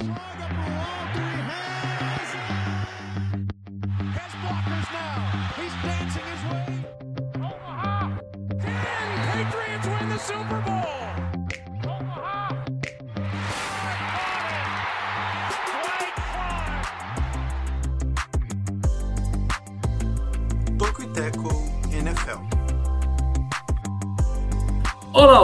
Olá,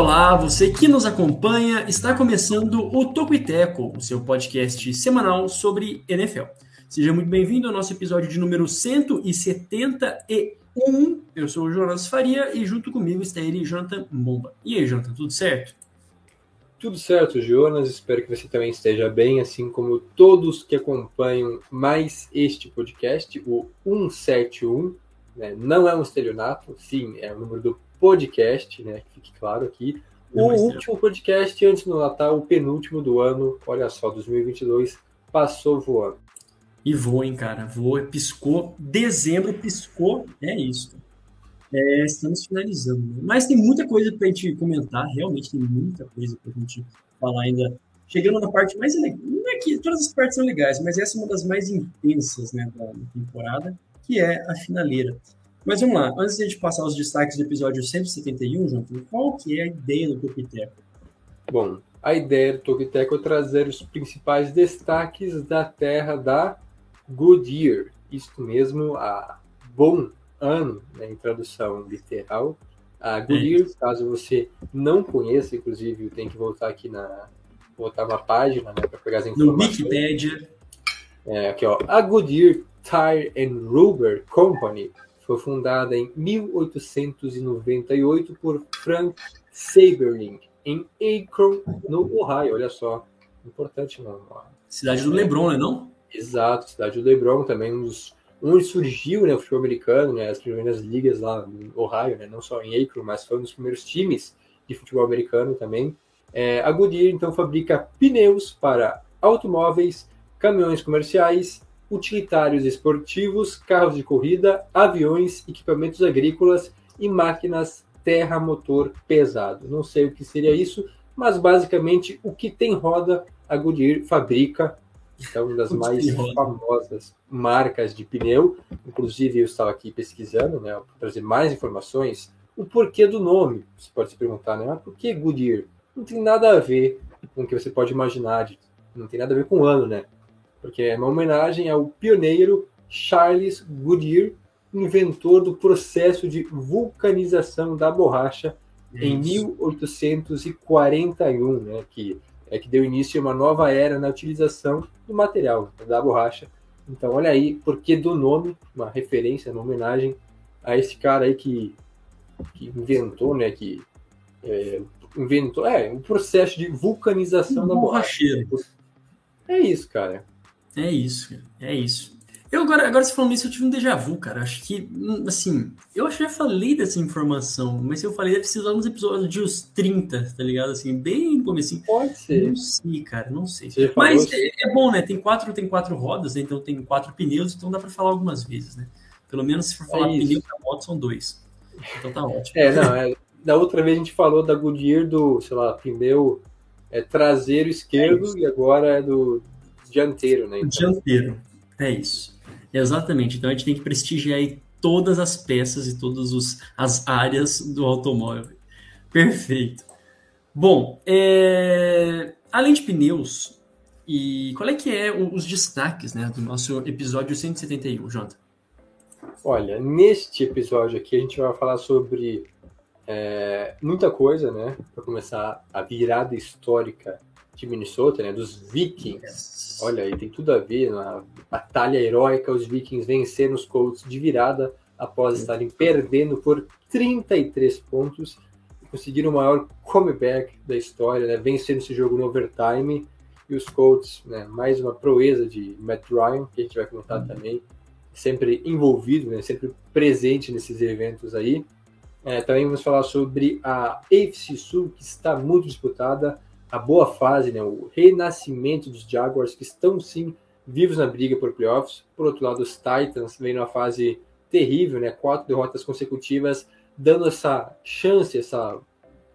olá, você que nos acompanha, está começando o Toco e Teco, o seu podcast semanal sobre NFL. Seja muito bem-vindo ao nosso episódio de número 171. Eu sou o Jonas Faria e junto comigo está ele, Jonathan Bomba. E aí, Jonathan, tudo certo? Tudo certo, Jonas. Espero que você também esteja bem, assim como todos que acompanham mais este podcast, o 171. Né? Não é um estelionato, sim, é o número do podcast, né? Que fique claro aqui. O último podcast antes do Natal, o penúltimo do ano. Olha só, 2022 passou voando. E voa, hein, cara? Voa, piscou. Dezembro piscou. É isso. É, estamos finalizando. Né? Mas tem muita coisa para a gente comentar. Realmente tem muita coisa para a gente falar ainda. Chegando na parte mais legal. Não é que todas as partes são legais, mas essa é uma das mais intensas né, da temporada, que é a finaleira. Mas vamos lá, antes de a gente passar os destaques do episódio 171, Jonathan, qual que é a ideia do Tokiteco? Bom, a ideia do Tokiteco é trazer os principais destaques da terra da Goodyear. Isto mesmo, a bom ano, né, em tradução literal. A Goodyear, caso você não conheça, inclusive, tem que voltar aqui na voltar uma página né, para pegar as informações. No Wikipedia. É, aqui, ó. A Goodyear Tire and Rubber Company foi fundada em 1898 por Frank Saberling, em Akron, no Ohio. Olha só, importante nome. Cidade do LeBron, né, não? Exato, cidade do LeBron, também um dos onde surgiu né, o futebol americano, né, as primeiras ligas lá no Ohio, né, não só em Akron, mas foi um dos primeiros times de futebol americano também. É, a Goodyear então fabrica pneus para automóveis, caminhões comerciais utilitários esportivos, carros de corrida, aviões, equipamentos agrícolas e máquinas terra-motor pesado. Não sei o que seria isso, mas basicamente o que tem roda a Goodyear fabrica. Então, uma das mais famosas marcas de pneu. Inclusive, eu estava aqui pesquisando, né, para trazer mais informações. O porquê do nome, você pode se perguntar, né? por que Goodyear? Não tem nada a ver com o que você pode imaginar, não tem nada a ver com o ano, né? Porque é uma homenagem ao pioneiro Charles Goodyear, inventor do processo de vulcanização da borracha Isso. em 1841, né, que é que deu início a uma nova era na utilização do material da borracha. Então, olha aí, porque do nome, uma referência, uma homenagem a esse cara aí que, que inventou, né, que é, inventou, é, o um processo de vulcanização um da borracha. É isso, cara. É isso, é isso. Eu agora, agora você falando isso, eu tive um déjà vu, cara. Acho que, assim, eu acho que já falei dessa informação, mas se eu falei, deve ser lá nos episódios de uns 30, tá ligado? Assim, bem como assim. Pode ser. Não sei, cara, não sei. Mas é, é, bom, né? Tem quatro, tem quatro rodas, né? então tem quatro pneus, então dá pra falar algumas vezes, né? Pelo menos se for falar é pneu da moto, são dois. Então tá ótimo. É, não, é, da outra vez a gente falou da Goodyear do, sei lá, pneu é, traseiro esquerdo é e agora é do dianteiro, né? Então. Dianteiro, é isso. Exatamente. Então a gente tem que prestigiar aí todas as peças e todas os, as áreas do automóvel. Perfeito. Bom, é... além de pneus, e qual é que é os destaques né, do nosso episódio 171, Jonathan? Olha, neste episódio aqui a gente vai falar sobre é, muita coisa, né? Para começar a virada histórica de Minnesota, né, dos Vikings. Olha aí, tem tudo a ver na batalha heróica, os Vikings venceram os Colts de virada após estarem perdendo por 33 pontos e conseguiram o maior comeback da história, né, vencendo esse jogo no overtime. E os Colts, né, mais uma proeza de Matt Ryan, que a gente vai comentar uhum. também, sempre envolvido, né, sempre presente nesses eventos aí. É, também vamos falar sobre a AFC Sul, que está muito disputada a boa fase, né, o renascimento dos Jaguars, que estão sim vivos na briga por playoffs. Por outro lado, os Titans vêm numa fase terrível, né, quatro derrotas consecutivas, dando essa chance, essa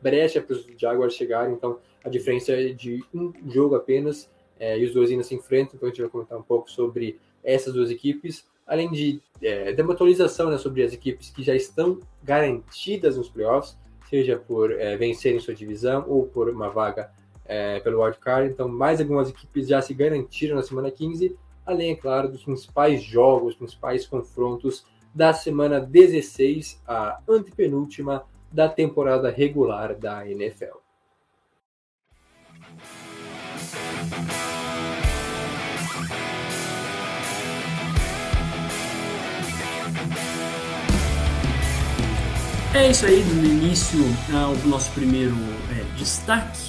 brecha para os Jaguars chegarem. Então, a diferença é de um jogo apenas. é, e os dois ainda se enfrentam, então a gente vai comentar um pouco sobre essas duas equipes, além de é, atualização né, sobre as equipes que já estão garantidas nos playoffs, seja por é, vencerem sua divisão ou por uma vaga é, pelo wildcard. Então, mais algumas equipes já se garantiram na semana 15, além, é claro, dos principais jogos, principais confrontos da semana 16, a antepenúltima da temporada regular da NFL. É isso aí, no início, o nosso primeiro é, destaque.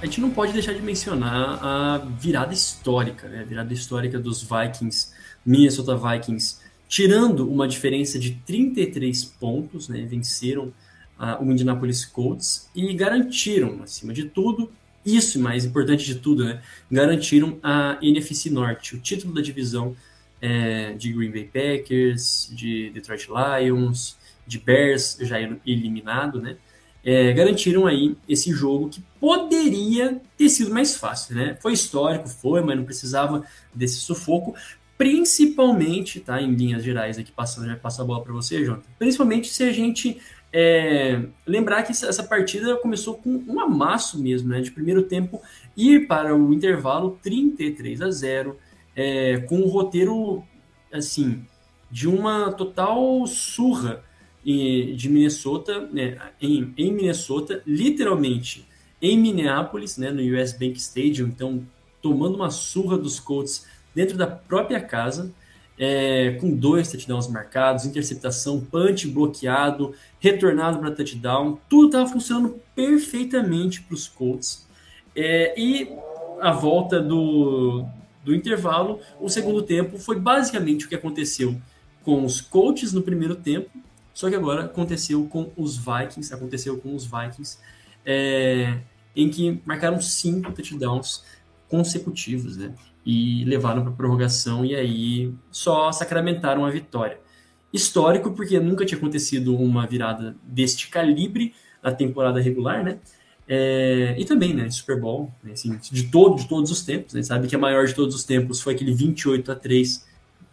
A gente não pode deixar de mencionar a virada histórica, né? a virada histórica dos Vikings, Minnesota Vikings, tirando uma diferença de 33 pontos, né? venceram uh, o Indianapolis Colts e garantiram, acima de tudo, isso mais importante de tudo, né? garantiram a NFC Norte, o título da divisão é, de Green Bay Packers, de Detroit Lions, de Bears já eliminado, né? É, garantiram aí esse jogo que poderia ter sido mais fácil, né? Foi histórico, foi, mas não precisava desse sufoco, principalmente, tá? Em linhas gerais aqui passando, já passo a bola para você, Jonathan. Principalmente se a gente é, lembrar que essa partida começou com um amasso mesmo, né? De primeiro tempo ir para o intervalo 33 a 0, é, com um roteiro assim de uma total surra de Minnesota, né, em, em, Minnesota, literalmente em Minneapolis, né, no US Bank Stadium, então tomando uma surra dos Colts dentro da própria casa, é, com dois touchdowns marcados, interceptação, punch bloqueado, retornado para touchdown, tudo estava funcionando perfeitamente para os Colts. É, e a volta do, do intervalo, o segundo tempo foi basicamente o que aconteceu com os Colts no primeiro tempo só que agora aconteceu com os Vikings, aconteceu com os Vikings, é, em que marcaram cinco touchdowns consecutivos, né? E levaram para prorrogação e aí só sacramentaram a vitória. Histórico, porque nunca tinha acontecido uma virada deste calibre na temporada regular, né? É, e também, né, Super Bowl, né, assim, de, todo, de todos os tempos, né, sabe que a maior de todos os tempos foi aquele 28 a 3,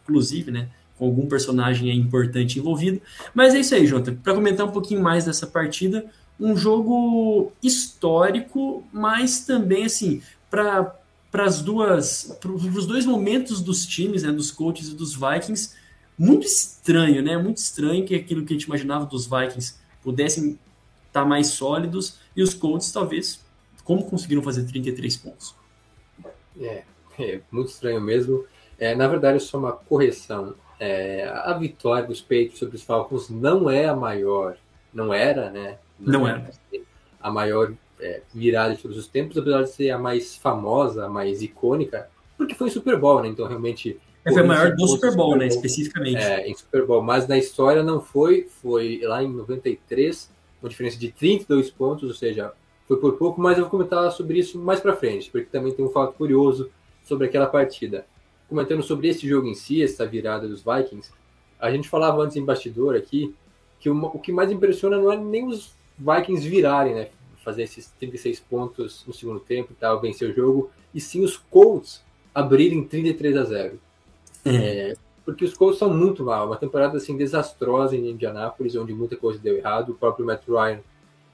inclusive, né, com algum personagem importante envolvido. Mas é isso aí, Jota. Para comentar um pouquinho mais dessa partida, um jogo histórico, mas também assim para para as duas para os dois momentos dos times, né, dos coaches e dos Vikings, muito estranho, né? Muito estranho que aquilo que a gente imaginava dos Vikings pudessem estar tá mais sólidos e os Colts talvez como conseguiram fazer 33 pontos. É, é muito estranho mesmo. É, na verdade, é só uma correção é, a vitória dos Patriots sobre os Falcons não é a maior, não era, né? Não, não era. A maior é, virada de todos os tempos, apesar de ser a mais famosa, a mais icônica, porque foi em Super Bowl, né? Então, realmente. É, foi a maior do Super Bowl, Super Bowl, né? Especificamente. É, em Super Bowl, mas na história não foi, foi lá em 93, uma diferença de 32 pontos, ou seja, foi por pouco, mas eu vou comentar sobre isso mais para frente, porque também tem um fato curioso sobre aquela partida comentando sobre esse jogo em si, essa virada dos Vikings, a gente falava antes em bastidor aqui que o, o que mais impressiona não é nem os Vikings virarem, né? Fazer esses 36 pontos no segundo tempo e tal, vencer o jogo, e sim os Colts abrirem 33 a 0. Uhum. É, porque os Colts são muito mal, uma temporada assim desastrosa em Indianápolis, onde muita coisa deu errado. O próprio Matt Ryan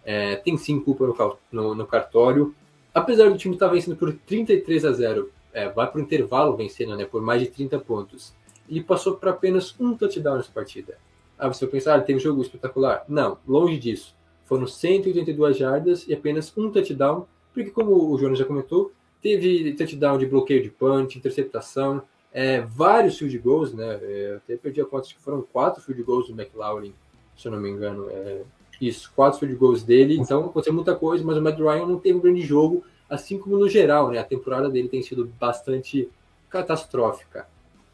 é, tem sim culpa no, no, no cartório. Apesar do time estar vencendo por 33 a 0 é, vai para o intervalo vencendo né, por mais de 30 pontos. Ele passou para apenas um touchdown nessa partida. Ah, você vai pensar, ah, teve um jogo espetacular? Não, longe disso. Foram 182 jardas e apenas um touchdown, porque como o Jonas já comentou, teve touchdown de bloqueio de punch, interceptação, é, vários field goals, né? É, até perdi a conta, acho que foram quatro field goals do McLaurin, se eu não me engano. É, isso, quatro field goals dele. Então aconteceu muita coisa, mas o Matt Ryan não teve um grande jogo assim como no geral, né? A temporada dele tem sido bastante catastrófica.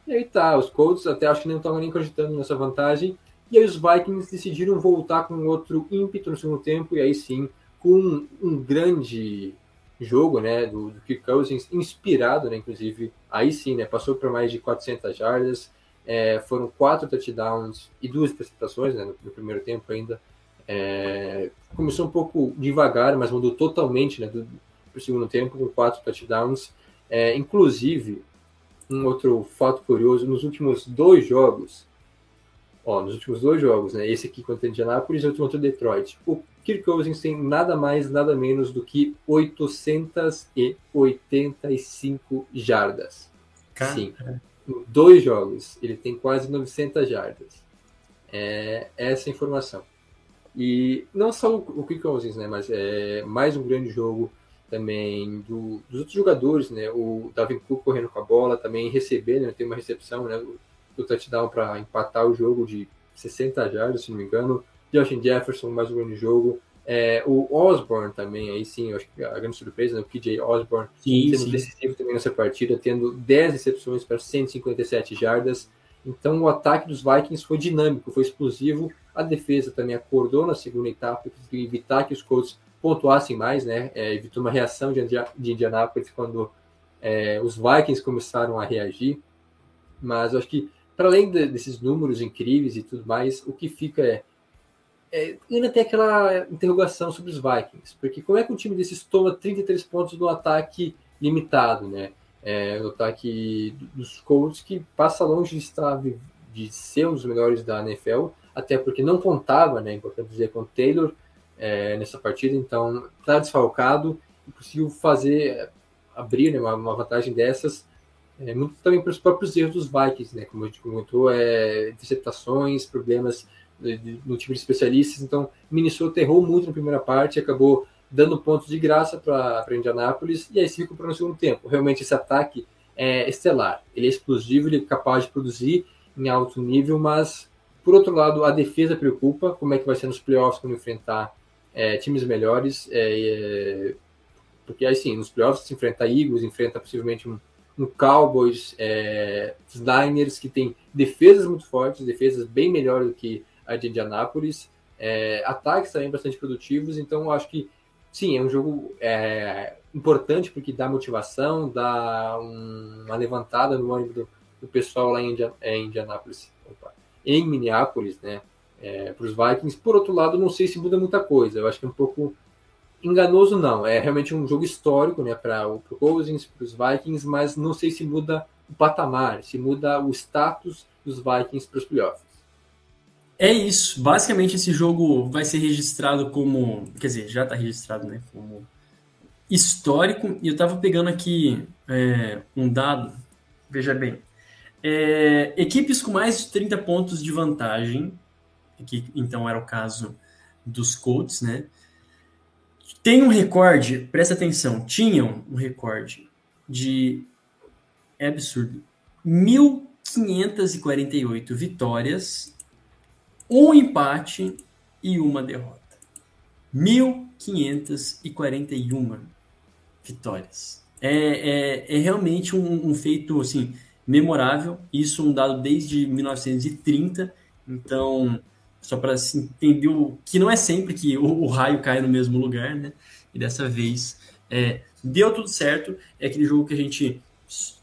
E aí tá, os Colts até acho que não estavam nem cogitando nessa vantagem. E aí os Vikings decidiram voltar com outro ímpeto no segundo tempo, e aí sim, com um, um grande jogo, né, do, do Kirk Cousins, inspirado, né, inclusive, aí sim, né, passou para mais de 400 jardas, é, foram quatro touchdowns e duas interceptações, né, no, no primeiro tempo ainda. É, começou um pouco devagar, mas mudou totalmente, né, do, para o segundo tempo, com quatro touchdowns. É, inclusive, um outro fato curioso, nos últimos dois jogos, ó, nos últimos dois jogos, né, esse aqui contra Indianapolis e outro contra Detroit, o Kirk Cousins tem nada mais, nada menos do que 885 jardas. Cara. Sim, em dois jogos, ele tem quase 900 jardas. É essa informação. E não só o, Kirk Cousins, né, mas é mais um grande jogo também do, dos outros jogadores, né? O Davin Cook correndo com a bola, também recebendo, né? tem uma recepção, né? O, touchdown para empatar o jogo de 60 jardas, se não me engano. Justin Jefferson, mais um grande jogo. É, o Osborne também, aí sim, acho que a grande surpresa, né? o PJ Osborne sim, sendo sim. decisivo também nessa partida, tendo 10 recepções para 157 jardas. Então o ataque dos Vikings foi dinâmico, foi explosivo. A defesa também acordou na segunda etapa, para evitar que os Colts pontuassem mais, né? É, evitou uma reação de, de Indianápolis quando é, os Vikings começaram a reagir. Mas eu acho que, para além de, desses números incríveis e tudo mais, o que fica é, é, ainda tem aquela interrogação sobre os Vikings, porque como é que um time desses toma 33 pontos no ataque limitado, né? É, no ataque dos Colts, que passa longe de estar de ser um dos melhores da NFL, até porque não contava, né? Importante dizer, com o Taylor, é, nessa partida, então está desfalcado e conseguiu fazer, abrir né, uma, uma, vantagem dessas, é, muito também para os próprios erros dos Vikings, né, como a gente comentou, é, interceptações, problemas no time de especialistas, então Minnesota errou muito na primeira parte, acabou dando pontos de graça para Indianápolis e aí se recuperou no segundo tempo. Realmente esse ataque é estelar, ele é explosivo, ele é capaz de produzir em alto nível, mas por outro lado, a defesa preocupa, como é que vai ser nos playoffs quando enfrentar é, times melhores, é, é, porque aí sim, nos playoffs se enfrenta Eagles, enfrenta possivelmente um, um Cowboys, é, os Niners, que tem defesas muito fortes, defesas bem melhores do que a de Indianapolis, é, ataques também bastante produtivos, então acho que sim, é um jogo é, importante porque dá motivação, dá um, uma levantada no ânimo do, do pessoal lá em, Indian, é, Indianapolis, opa, em Minneapolis, né? É, para os Vikings. Por outro lado, não sei se muda muita coisa. Eu acho que é um pouco enganoso, não. É realmente um jogo histórico né, para o Cousins, para os Vikings, mas não sei se muda o patamar, se muda o status dos Vikings para os playoffs. É isso. Basicamente, esse jogo vai ser registrado como. Quer dizer, já está registrado né, como histórico. E eu estava pegando aqui é, um dado. Veja bem. É, equipes com mais de 30 pontos de vantagem que então era o caso dos Colts, né? Tem um recorde, presta atenção, tinham um recorde de é absurdo, 1548 vitórias, um empate e uma derrota. 1541 vitórias. É, é, é realmente um, um feito assim memorável. Isso um dado desde 1930. Então, só para se entender o, que não é sempre que o, o, raio cai no mesmo lugar, né? E dessa vez é, deu tudo certo. É aquele jogo que a gente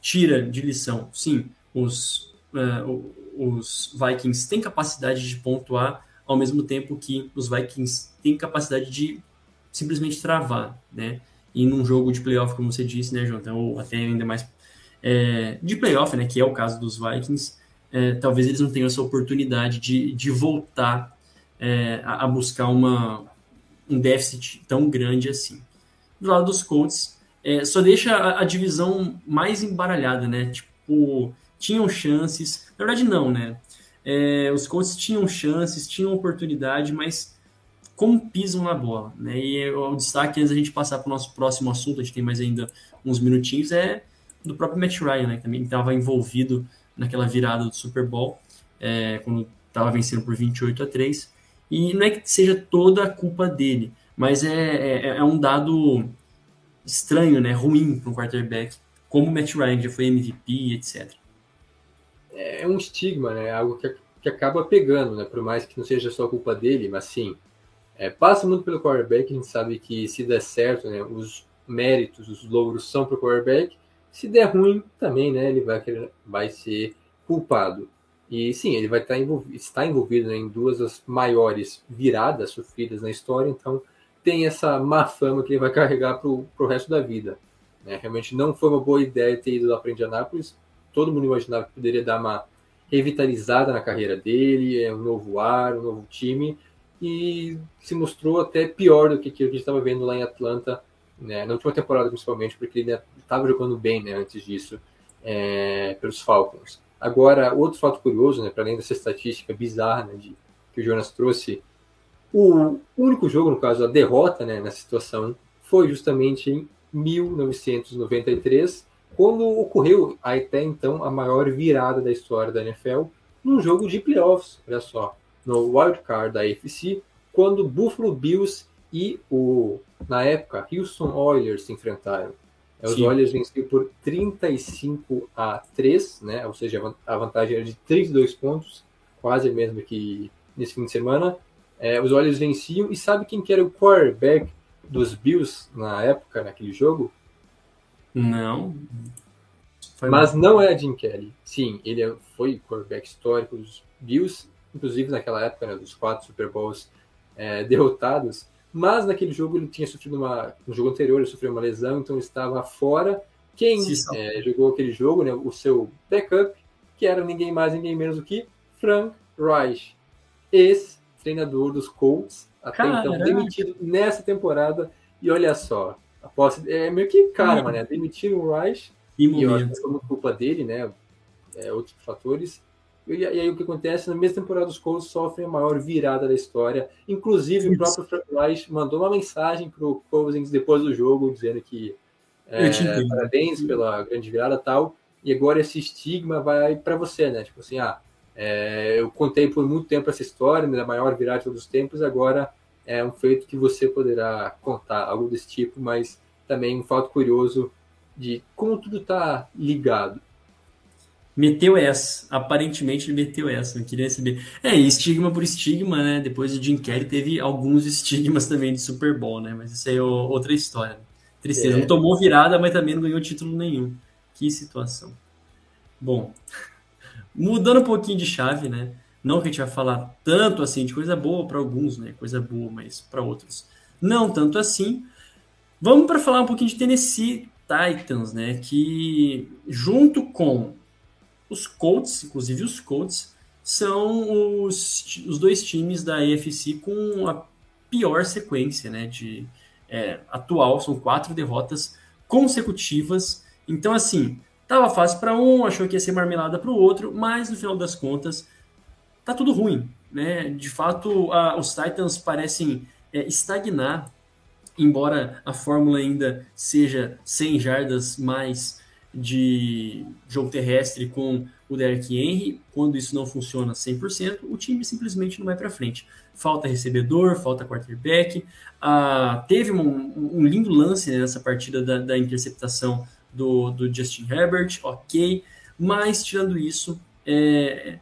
tira de lição. Sim, os, uh, os Vikings têm capacidade de pontuar, ao mesmo tempo que os Vikings têm capacidade de simplesmente travar, né? E num jogo de playoff, como você disse, né, Jonathan, ou até ainda mais é, de playoff, né, que é o caso dos Vikings, é, talvez eles não tenham essa oportunidade de, de voltar é, a, buscar uma, um déficit tão grande assim. Do lado dos Colts, é, só deixa a, a, divisão mais embaralhada, né? Tipo, tinham chances, na verdade não, né? É, os Colts tinham chances, tinham oportunidade, mas como pisam na bola, né? E o destaque antes da gente passar para o nosso próximo assunto, a gente tem mais ainda uns minutinhos, é do próprio Matt Ryan, né? Que também estava envolvido naquela virada do Super Bowl, é, quando estava vencendo por 28 a 3. E não é que seja toda a culpa dele, mas é, é, é um dado estranho, né, ruim para um quarterback, como o Matt Ryan já foi MVP, etc. É um estigma, né, algo que, que acaba pegando, né, por mais que não seja só culpa dele, mas sim, é, passa muito pelo quarterback, a gente sabe que se der certo, né, os méritos, os louros são para o quarterback, se der ruim, também, né, ele vai, vai ser culpado. E sim, ele vai estar envolvido, está envolvido né, em duas das maiores viradas sofridas na história, então tem essa má fama que ele vai carregar para o resto da vida. Né? Realmente não foi uma boa ideia ter ido lá para Indianápolis. Todo mundo imaginava que poderia dar uma revitalizada na carreira dele, é um novo ar, um novo time, e se mostrou até pior do que aquilo que a gente estava vendo lá em Atlanta, né? na última temporada principalmente, porque ele estava jogando bem né, antes disso é, pelos Falcons. Agora, outro fato curioso, né, para além dessa estatística bizarra né, de, que o Jonas trouxe, o único jogo, no caso, a derrota né, nessa situação, foi justamente em 1993, quando ocorreu até então a maior virada da história da NFL num jogo de playoffs, olha só, no wild card da AFC, quando Buffalo Bills e o, na época, Houston Oilers se enfrentaram. É, os Sim. Oilers venciam por 35 a 3, né? ou seja, a vantagem era de 32 pontos, quase a mesma que nesse fim de semana. É, os Oilers venciam, e sabe quem que era o quarterback dos Bills na época, naquele jogo? Não. Foi Mas não é Jim Kelly. Sim, ele é, foi quarterback histórico dos Bills, inclusive naquela época, né, dos quatro Super Bowls é, derrotados. Mas naquele jogo ele tinha sofrido uma. No jogo anterior ele sofreu uma lesão, então estava fora. Quem é, jogou aquele jogo, né, o seu backup, que era ninguém mais, ninguém menos do que Frank Reich, ex-treinador dos Colts, até Caraca. então demitido nessa temporada. E olha só, após, é meio que karma, né? Demitiram o Reich, e, e eu acho que foi culpa dele, né? É, outros fatores. E, e, aí o que acontece, na mesma temporada os Colts sofrem a maior virada da história. Inclusive, Isso. o próprio Frank Reich mandou uma mensagem para o Cousins depois do jogo, dizendo que é, parabéns pela grande virada tal. E agora esse estigma vai para você, né? Tipo assim, ah, é, eu contei por muito tempo essa história, né, da maior virada de todos os tempos, agora é um feito que você poderá contar, algo desse tipo, mas também um fato curioso de como tudo está ligado meteu essa. Aparentemente ele meteu essa. Não queria saber. É, estigma por estigma, né? Depois de Jim Carrey teve alguns estigmas também de Super Bowl, né? Mas isso aí é outra história. Tristeza. É. Não tomou virada, mas também não ganhou título nenhum. Que situação. Bom, mudando um pouquinho de chave, né? Não que a gente vai falar tanto assim de coisa boa para alguns, né? Coisa boa, mas para outros não tanto assim. Vamos para falar um pouquinho de Tennessee Titans, né? Que junto com os Colts, inclusive os Colts, são os, os dois times da AFC com a pior sequência né, de, é, atual. São quatro derrotas consecutivas. Então, assim, tava fácil para um, achou que ia ser marmelada para o outro, mas no final das contas, tá tudo ruim. Né? De fato, a, os Titans parecem é, estagnar, embora a fórmula ainda seja 100 jardas mais de jogo terrestre com o Derrick Henry, quando isso não funciona 100%, o time simplesmente não vai para frente. Falta recebedor, falta quarterback. Ah, teve um, um, lindo lance nessa partida da, da interceptação do, do, Justin Herbert, ok, mas tirando isso, é,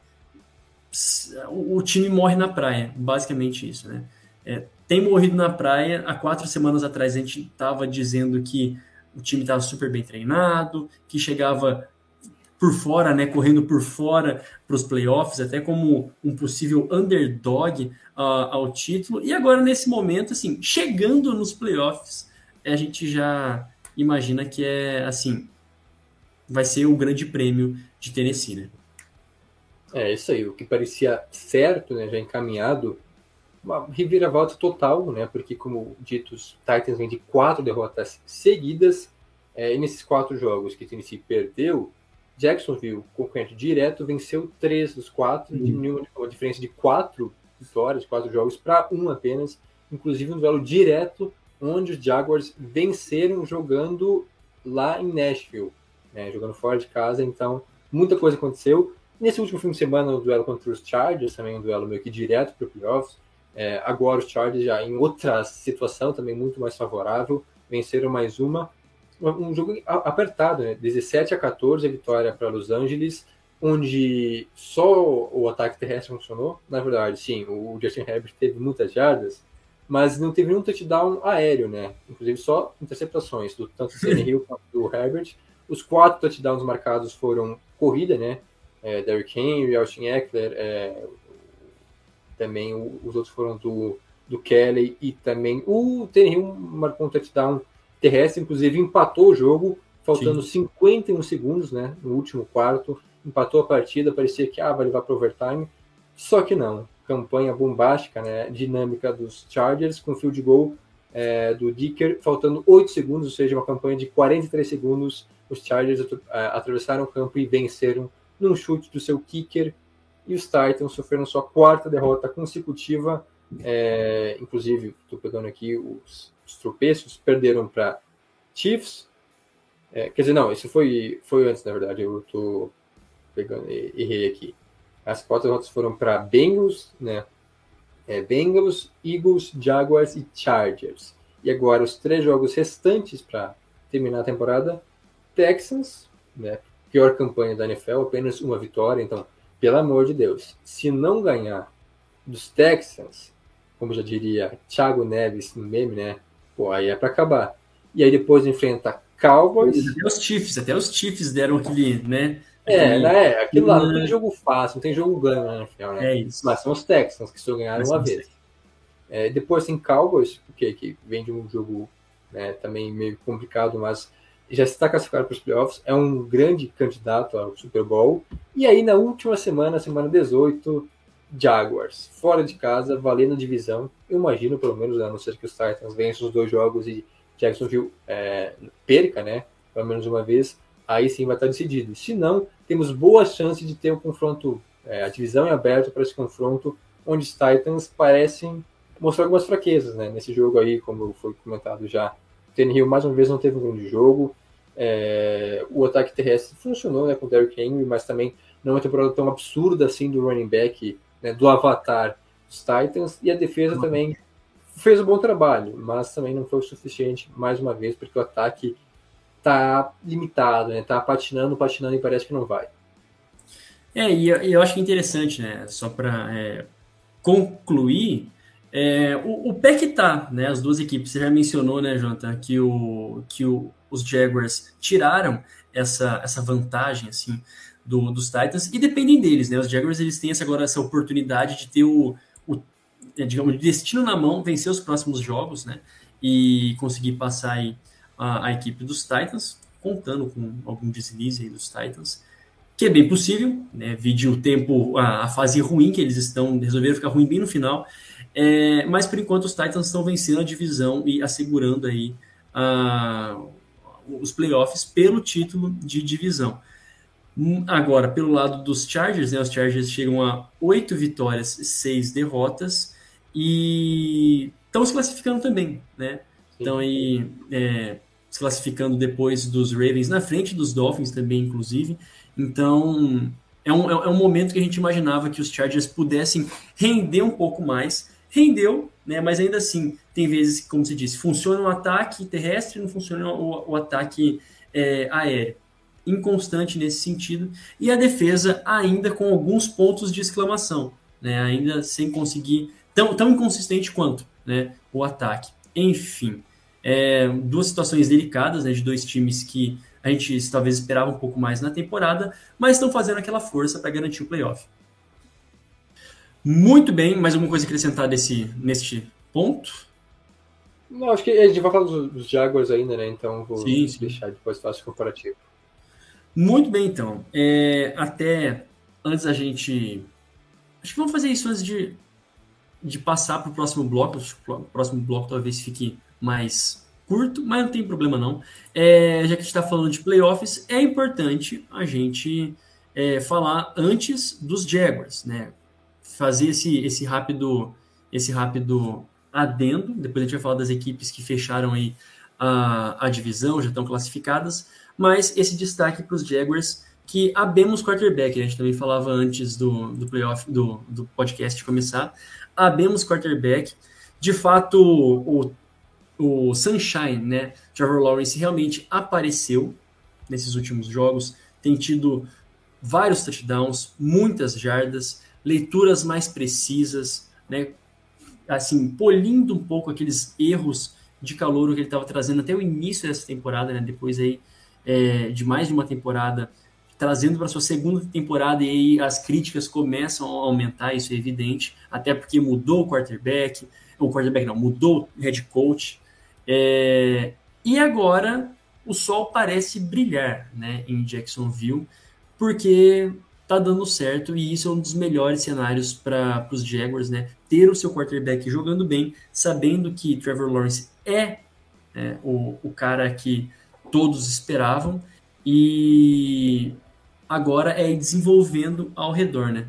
o, o, time morre na praia, basicamente isso, né? É, tem morrido na praia. Há quatro semanas atrás a gente estava dizendo que o time estava super bem treinado, que chegava por fora, né, correndo por fora para os playoffs, até como um possível underdog uh, ao título. E agora, nesse momento, assim, chegando nos playoffs, a gente já imagina que é, assim, vai ser o grande prêmio de Tennessee, né? É, isso aí. O que parecia certo, né, já encaminhado, uma reviravolta total, né? Porque, como dito, os Titans vêm de quatro derrotas seguidas. É, e nesses quatro jogos que Tennessee perdeu, Jacksonville, concorrente direto, venceu três dos quatro, uhum. diminuiu a diferença de quatro vitórias, quatro jogos, para um apenas. Inclusive um duelo direto, onde os Jaguars venceram jogando lá em Nashville, né? jogando fora de casa. Então, muita coisa aconteceu. Nesse último fim de semana, o duelo contra os Chargers, também um duelo meio que direto para o playoffs. É, agora os Chargers já em outra situação também muito mais favorável, venceram mais uma. Um jogo apertado, né? 17 a 14 a vitória para Los Angeles, onde só o ataque terrestre funcionou. Na verdade, sim, o Justin Herbert teve muitas jardas, mas não teve nenhum touchdown aéreo, né? Inclusive só interceptações, do, tanto do Hill quanto do Herbert. Os quatro touchdowns marcados foram corrida, né? É, Derrick Henry, Austin Eckler, é, também os outros foram do, do Kelly e também o Hill marcou um touchdown terrestre, inclusive empatou o jogo, faltando Sim. 51 segundos, né, no último quarto, empatou a partida, parecia que ah, vai levar para overtime, só que não. Campanha bombástica, né, dinâmica dos Chargers com field goal é, do Dicker, faltando 8 segundos, ou seja, uma campanha de 43 segundos. Os Chargers atravessaram o campo e venceram num chute do seu kicker. E os Titans sofreram sua quarta derrota consecutiva. É, inclusive, estou pegando aqui os, os tropeços, perderam para Chiefs. É, quer dizer, não, isso foi, foi antes, na verdade. Eu estou pegando, errei aqui. As quatro derrotas foram para Bengals, né? é, Bengals, Eagles, Jaguars e Chargers. E agora os três jogos restantes para terminar a temporada: Texans, né, pior campanha da NFL, apenas uma vitória. Então, pelo amor de Deus, se não ganhar dos Texans, como já diria Thiago Neves no meme, né? Pô, aí é para acabar. E aí depois enfrenta Cowboys. Até os Chiefs, até os Chiefs deram aquele, né? É, né? Aquilo lá não tem jogo fácil, não tem jogo ganho na NFL, né? É isso. Mas são os Texans que só ganharam uma vez. É, depois tem Cowboys, porque que vem de um jogo né, também meio complicado, mas já está classificado para os playoffs, é um grande candidato ao Super Bowl. E aí na última semana, semana 18, Jaguars, fora de casa, valendo a divisão. Eu imagino, pelo menos, a não ser que os Titans vençam os dois jogos e Jacksonville é, perca, né? Pelo menos uma vez aí sim vai estar decidido. Se não, temos boas chances de ter um confronto, é, a divisão é aberta para esse confronto, onde os Titans parecem mostrar algumas fraquezas, né? Nesse jogo aí, como foi comentado já, o Hill mais uma vez não teve um grande jogo, é, o ataque terrestre funcionou né, com o Derrick Henry, mas também não é uma temporada tão absurda assim do running back, né, do avatar dos Titans, e a defesa uhum. também fez um bom trabalho, mas também não foi o suficiente, mais uma vez, porque o ataque tá limitado, né? Tá patinando, patinando e parece que não vai. É, e eu, eu acho que é interessante, né? Só para é, concluir, é, o, o pé que tá, né? As duas equipes, você já mencionou, né, Jonathan, que, o, que o, os Jaguars tiraram essa, essa vantagem, assim, do, dos Titans e dependem deles, né? Os Jaguars, eles têm essa, agora essa oportunidade de ter o, o é, digamos, destino na mão, vencer os próximos jogos, né? E conseguir passar aí a, a equipe dos Titans, contando com algum deslize aí dos Titans, que é bem possível, né? Vide o tempo, a, a, fase ruim que eles estão, resolveram ficar ruim bem no final, é, mas por enquanto os Titans estão vencendo a divisão e assegurando aí a, os playoffs pelo título de divisão. Hum, agora, pelo lado dos Chargers, né, os Chargers chegam a oito vitórias, seis derrotas e estão se classificando também, né? Então aí é, se classificando depois dos Ravens, na frente dos Dolphins também, inclusive. Então, é um, é um momento que a gente imaginava que os Chargers pudessem render um pouco mais. Rendeu, né? Mas ainda assim, tem vezes, como se disse, funciona o ataque terrestre, não funciona o, o ataque é, aéreo. Inconstante nesse sentido. E a defesa ainda com alguns pontos de exclamação, né? Ainda sem conseguir, tão, tão inconsistente quanto né? o ataque. Enfim. É, duas situações delicadas, né, de dois times que a gente talvez esperava um pouco mais na temporada, mas estão fazendo aquela força para garantir o playoff. Muito bem, mais alguma coisa a acrescentar desse, neste ponto? Não, acho que a gente vai falar dos, dos Jaguars ainda, né? Então vou sim, sim. deixar depois faço comparativo. Muito bem, então. É, até antes a gente. Acho que vamos fazer isso antes de, de passar para o próximo bloco. O próximo bloco talvez fique mais curto, mas não tem problema não. É, já que a gente está falando de playoffs, é importante a gente é, falar antes dos Jaguars, né? Fazer esse, esse rápido esse rápido adendo. Depois a gente vai falar das equipes que fecharam aí a, a divisão, já estão classificadas. Mas esse destaque para os Jaguars que abemos quarterback, a gente também falava antes do, do playoff, do, do podcast começar, abemos quarterback. De fato, o o Sunshine, né? Trevor Lawrence realmente apareceu nesses últimos jogos, tem tido vários touchdowns, muitas jardas, leituras mais precisas, né? Assim, polindo um pouco aqueles erros de calor que ele estava trazendo até o início dessa temporada, né? Depois aí é, de mais de uma temporada, trazendo para sua segunda temporada e aí as críticas começam a aumentar, isso é evidente, até porque mudou o quarterback, o quarterback não, mudou o head coach, é, E agora o sol parece brilhar né, em Jacksonville, porque tá dando certo e isso é um dos melhores cenários para os Jaguars, né? Ter o seu quarterback jogando bem, sabendo que Trevor Lawrence é, é o, o cara que todos esperavam e agora é desenvolvendo ao redor, né?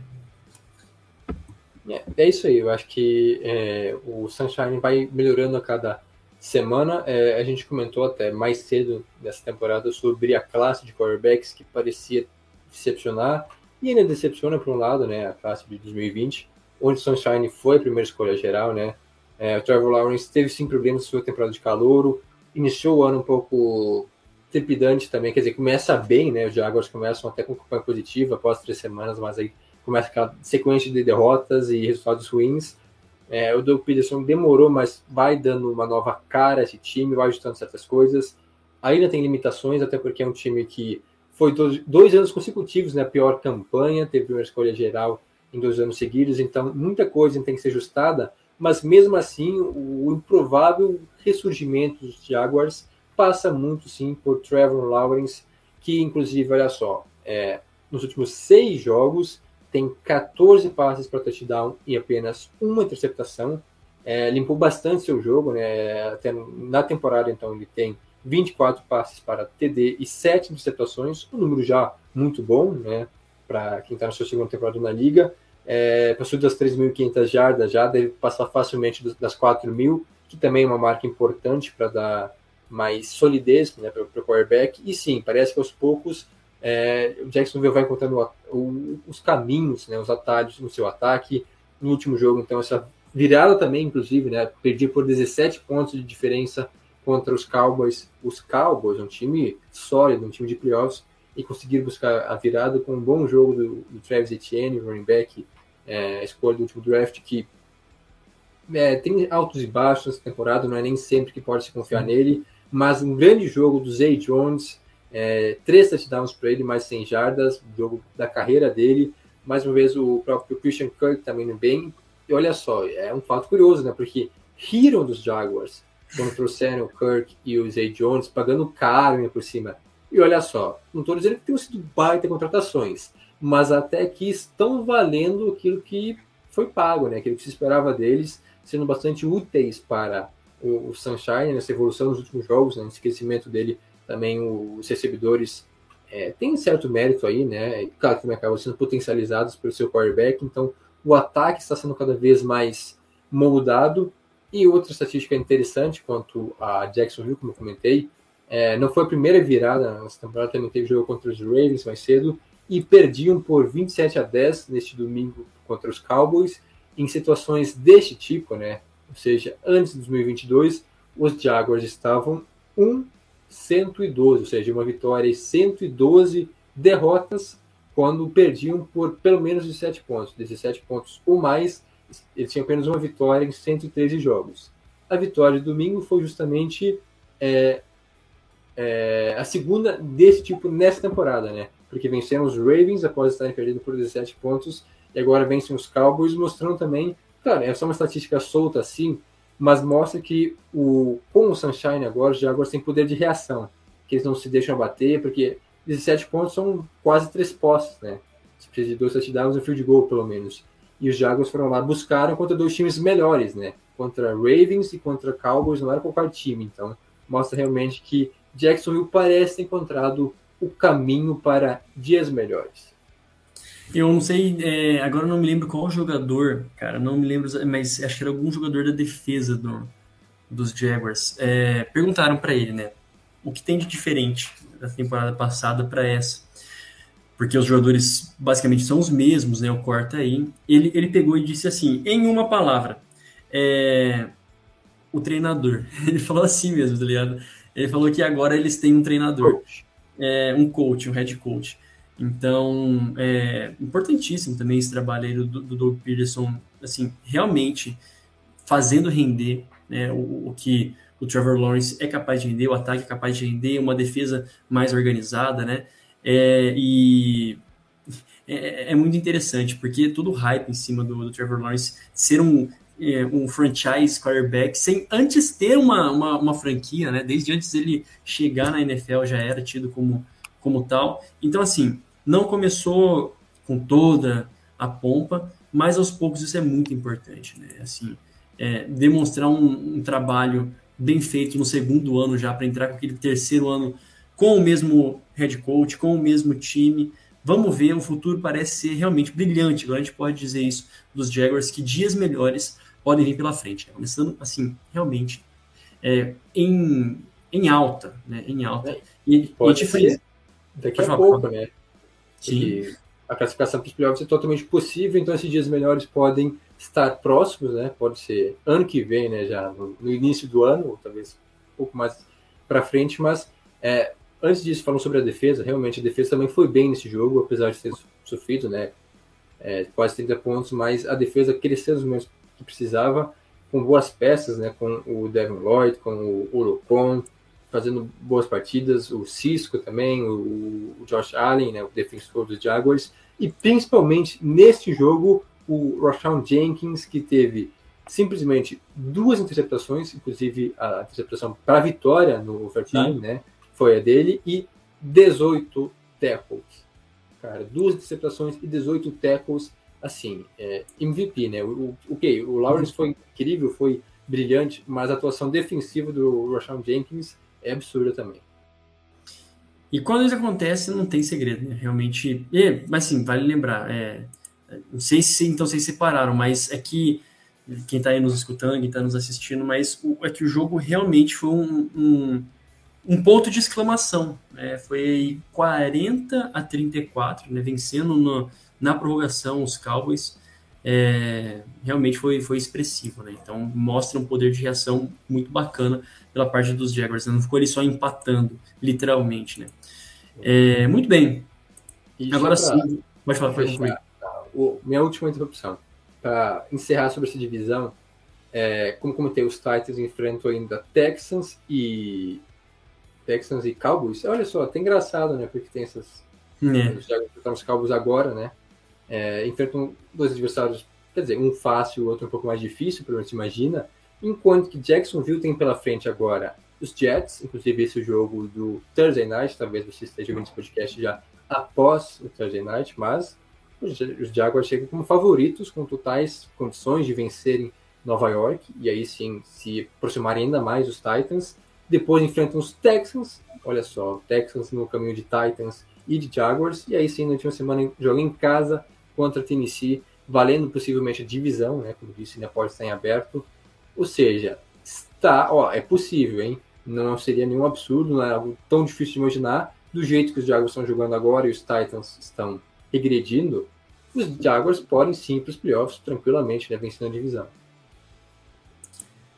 É, é isso aí, eu acho que é, o Sunshine vai melhorando a cada semana. É, a gente comentou até mais cedo nessa temporada sobre a classe de quarterbacks que parecia decepcionar e ainda decepciona por um lado, né, a classe de 2020, onde Sunshine foi a primeira escolha geral, né, é, o Trevor Lawrence teve sim problemas na sua temporada de calouro, iniciou o ano um pouco trepidante também, quer dizer, começa bem, né, os Jaguars começam até com campanha positiva após três semanas, mas aí começa aquela sequência de derrotas e resultados ruins. É, o Doug Peterson demorou, mas vai dando uma nova cara a esse time, vai ajustando certas coisas. Ainda tem limitações, até porque é um time que foi dois, dois anos consecutivos na né, pior campanha, teve a primeira escolha geral em dois anos seguidos, então muita coisa tem que ser ajustada, mas mesmo assim o improvável ressurgimento dos Jaguars passa muito sim por Trevor Lawrence, que inclusive, olha só, é, nos últimos seis jogos tem 14 passes para touchdown e apenas uma interceptação. É, limpou bastante seu jogo, né? Até na temporada, então, ele tem 24 passes para TD e 7 interceptações, um número já muito bom, né? Para quem está na sua segunda temporada na liga. É, passou das 3.500 jardas, já deve passar facilmente das 4.000, que também é uma marca importante para dar mais solidez né, para o quarterback. E sim, parece que aos poucos é, o Jacksonville vai encontrando o, o, os caminhos, né, os atalhos no seu ataque. No último jogo, então, essa virada também, inclusive, né, perdi por 17 pontos de diferença contra os Cowboys. Os Cowboys, um time sólido, um time de playoffs, e conseguir buscar a virada com um bom jogo do, do Travis Etienne, running back, é, escolha do último draft, que é, tem altos e baixos nessa temporada, não é nem sempre que pode se confiar nele, mas um grande jogo do Zay Jones, é, três touchdowns para ele, mais 100 jardas, jogo da carreira dele, mais uma vez o próprio Christian Kirk também bem, e olha só, é um fato curioso, né, porque riram dos Jaguars, quando trouxeram o Kirk e o Zay Jones, pagando caro por cima. E olha só, não estou dizendo que tenham sido baita contratações, mas até que estão valendo aquilo que foi pago, né? aquilo que se esperava deles, sendo bastante úteis para o, o Sunshine, nessa evolução nos últimos jogos, né? nesse crescimento dele, também os recebedores é, têm certo mérito aí, né? Claro que também acabam sendo potencializados pelo seu quarterback, então o ataque está sendo cada vez mais moldado e outra estatística interessante quanto a Jacksonville, como eu comentei, é, não foi a primeira virada nessa temporada, também teve jogo contra os Ravens mais cedo e perdiam por 27 a 10 neste domingo contra os Cowboys em situações deste tipo, né? Ou seja, antes de 2022, os Jaguars estavam 1-112, ou seja, uma vitória e 112 derrotas quando perdiam por pelo menos 17 pontos, 17 pontos ou mais ele tinha apenas uma vitória em 113 jogos. A vitória de domingo foi justamente é, é, a segunda desse tipo nessa temporada, né? Porque venceram os Ravens após estarem perdendo por 17 pontos e agora vencem os Cowboys, mostrando também, claro, é só uma estatística solta assim, mas mostra que o, com o Sunshine agora, os Jaguars têm poder de reação, que eles não se deixam bater, porque 17 pontos são quase três postes, né? Você precisa de dois touchdowns e um field goal, pelo menos e os Jaguars foram lá buscaram contra dois times melhores, né? Contra Ravens e contra Cowboys, não era qualquer time. Então, mostra realmente que Jacksonville parece ter encontrado o caminho para dias melhores. Eu não sei, é, agora não me lembro qual jogador, cara, não me lembro, mas acho que era algum jogador da defesa do, dos Jaguars. É, perguntaram para ele, né? O que tem de diferente da temporada passada para essa? Porque os jogadores basicamente são os mesmos, né? O corta aí. Ele, ele pegou e disse assim, em uma palavra, é, o treinador. Ele falou assim mesmo, tá ligado? Ele falou que agora eles têm um treinador, é, um coach, um head coach. Então, é importantíssimo também esse trabalho aí do, do Doug Peterson, assim, realmente fazendo render né, o, o que o Trevor Lawrence é capaz de render, o ataque é capaz de render, uma defesa mais organizada, né? É, e é, é, muito interessante, porque todo o hype em cima do, do, Trevor Lawrence ser um é, um franchise quarterback sem antes ter uma, uma, uma, franquia, né? Desde antes dele chegar na NFL já era tido como, como tal. Então, assim, não começou com toda a pompa, mas aos poucos isso é muito importante, né? Assim, é, demonstrar um, um, trabalho bem feito no segundo ano já para entrar com aquele terceiro ano com o mesmo head coach, com o mesmo time. Vamos ver, o futuro parece ser realmente brilhante. Agora a gente pode dizer isso dos Jaguars, que dias melhores podem vir pela frente. Né? Começando, assim, realmente é, em, em alta, né? Em alta. É, e, pode e ser daqui a pouco, né? Sim. a classificação para os playoffs é totalmente possível, então esses dias melhores podem estar próximos, né? Pode ser ano que vem, né? Já no, no início do ano, ou talvez um pouco mais para frente, mas é, Antes disso, falando sobre a defesa, realmente a defesa também foi bem nesse jogo, apesar de ter sofrido, né? É, quase 30 pontos, mas a defesa cresceu nos momentos que precisava, com boas peças, né? Com o Devin Lloyd, com o Urocon, fazendo boas partidas, o Cisco também, o, o Josh Allen, né? O defensor dos Jaguars, e principalmente neste jogo, o Rashawn Jenkins, que teve simplesmente duas interceptações, inclusive a interceptação para a vitória no overtime, Sim. né? Foi a dele, e 18 tackles. Cara, duas interceptações e 18 tackles, assim, é, MVP, né? O, o, okay, o Lawrence foi incrível, foi brilhante, mas a atuação defensiva do Rashawn Jenkins é absurda também. E quando isso acontece, não tem segredo, né? Realmente. E, mas sim, vale lembrar. É, não sei se então vocês separaram, mas é que quem está aí nos escutando, quem está nos assistindo, mas o, é que o jogo realmente foi um, um um ponto de exclamação. Né? Foi 40 a 34, né? vencendo no, na prorrogação os Cowboys. É, realmente foi, foi expressivo. Né? Então mostra um poder de reação muito bacana pela parte dos Jaguars. Né? Não ficou ali só empatando, literalmente. Né? É, muito bem. E Agora sim, pode falar, pode concluir. O, minha última interrupção. Para encerrar sobre essa divisão, é, como comentei, os Titans enfrentam ainda Texans e Texans e Cowboys. Olha só, até engraçado, né? Porque tem essas. É. Os Cowboys agora, né? É, enfrentam dois adversários, quer dizer, um fácil, o outro um pouco mais difícil, pelo menos se imagina. Enquanto que Jacksonville tem pela frente agora os Jets, inclusive esse jogo do Thursday Night, talvez você esteja vendo esse podcast já após o Thursday Night, mas os Jaguars chegam como favoritos, com totais condições de vencerem Nova York, e aí sim se aproximarem ainda mais dos Titans. Depois enfrentam os Texans, olha só, Texans no caminho de Titans e de Jaguars. E aí sim, na última semana, joga em casa contra Tennessee, valendo possivelmente a divisão, né? Como disse, ainda pode estar em aberto. Ou seja, está, ó, é possível, hein? Não seria nenhum absurdo, não é algo tão difícil de imaginar. Do jeito que os Jaguars estão jogando agora e os Titans estão regredindo, os Jaguars podem sim para os playoffs tranquilamente, né? Vencendo a divisão.